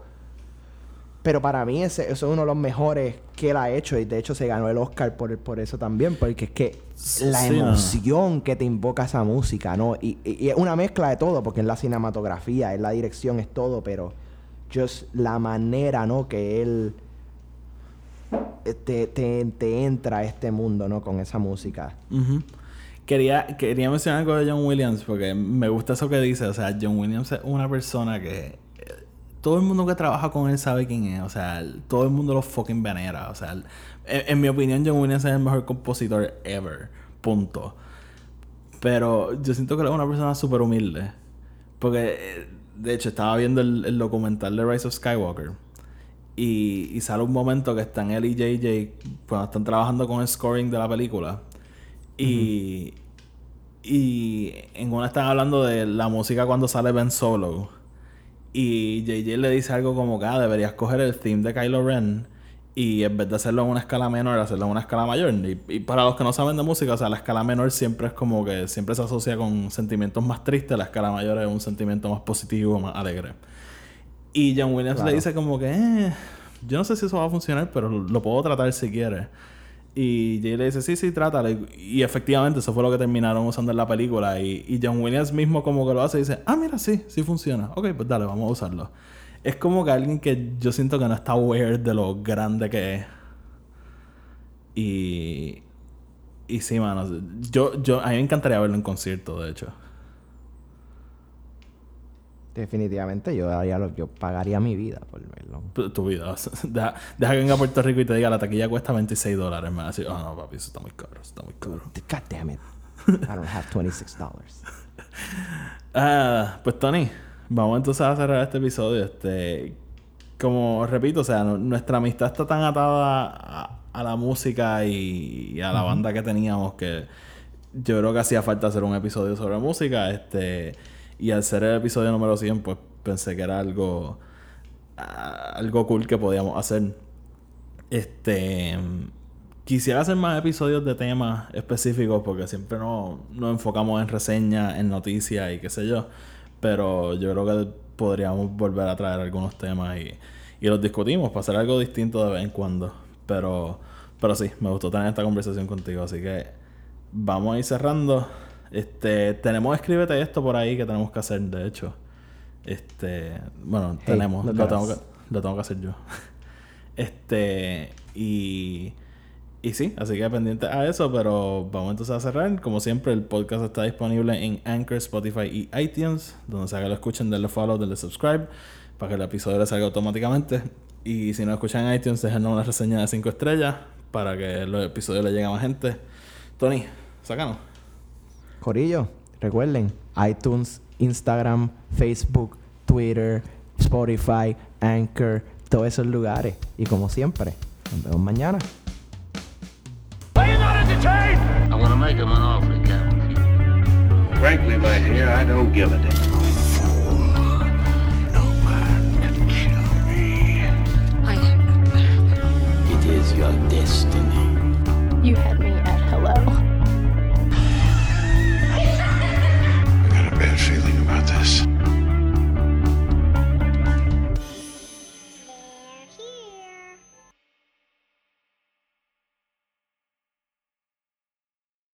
Pero para mí ese, eso es uno de los mejores que él ha hecho. Y de hecho se ganó el Oscar por, por eso también. Porque es que la Sí, no. emoción que te invoca esa música, ¿no? Y, y- y es una mezcla de todo. Porque es la cinematografía, es la dirección, es todo. Pero just la manera, ¿no? Que él eh, te, te, te entra a este mundo, ¿no? Con esa música. Quería, quería mencionar algo de John Williams porque me gusta eso que dice. O sea, John Williams es una persona que eh, todo el mundo que trabaja con él sabe quién es. O sea, todo el mundo lo fucking venera. O sea, en, en mi opinión, John Williams es el mejor compositor ever. Punto. Pero yo siento que él es una persona súper humilde. Porque, eh, de hecho, estaba viendo el, el documental de Rise of Skywalker. Y, y sale un momento que están él y JJ cuando están trabajando con el scoring de la película. Y, y en una están hablando de la música cuando sale Ben Solo. Y JJ le dice algo como que ah, deberías coger el theme de Kylo Ren y en vez de hacerlo en una escala menor, hacerlo en una escala mayor. Y, y para los que no saben de música, o sea, la escala menor siempre es como que siempre se asocia con sentimientos más tristes, la escala mayor es un sentimiento más positivo, más alegre. Y John Williams Claro. le dice como que, eh, yo no sé si eso va a funcionar, pero lo puedo tratar si quieres. Y Jay le dice, sí, sí, trátalo. Y, y efectivamente eso fue lo que terminaron usando en la película. Y, y John Williams mismo como que lo hace y dice, ah, mira, sí, sí funciona. Ok, pues dale, vamos a usarlo. Es como que alguien que yo siento que no está aware de lo grande que es. Y... Y sí, mano. Yo, yo, a mí me encantaría verlo en concierto, de hecho. Definitivamente yo haría lo, yo pagaría mi vida por verlo. Tu, tu vida. Deja, deja que venga a Puerto Rico y te diga la taquilla cuesta 26 dólares. Me va a decir, oh no, papi, eso está muy caro, eso está muy caro. God damn it. I don't have $26. Ah, pues Tony, vamos entonces a cerrar este episodio. Este, como repito, o sea, nu- nuestra amistad está tan atada a, a la música y, y a la banda que teníamos que yo creo que hacía falta hacer un episodio sobre música. Este, y al ser el episodio número 100, pues pensé que era algo, ah, algo cool que podíamos hacer. Este. Quisiera hacer más episodios de temas específicos porque siempre no- nos enfocamos en reseñas, en noticias y qué sé yo. Pero yo creo que podríamos volver a traer algunos temas y, y los discutimos para hacer algo distinto de vez en cuando. Pero, pero sí, me gustó tener esta conversación contigo. Así que vamos a ir cerrando. Este, tenemos escríbete esto por ahí que tenemos que hacer, de hecho. Este, bueno, Hey, tenemos, lo tengo, que, lo tengo que hacer yo. Este, y, y sí, así que pendiente a eso, pero vamos entonces a cerrar. Como siempre, el podcast está disponible en Anchor, Spotify y iTunes, donde sea que lo escuchen, denle follow, denle subscribe, para que el episodio les salga automáticamente. Y si no escuchan en iTunes, déjenos una reseña de 5 estrellas para que los episodios le lleguen a más gente. Tony, sácanos. Corillo, recuerden, iTunes, Instagram, Facebook, Twitter, Spotify, Anchor, todos esos lugares. Y como siempre, nos vemos mañana. Are you not entertained? I'm gonna make him an offer he can't refuse. Frankly, my dear, I don't give a damn. No man can kill me. I am. It is your destiny. You had me at hello.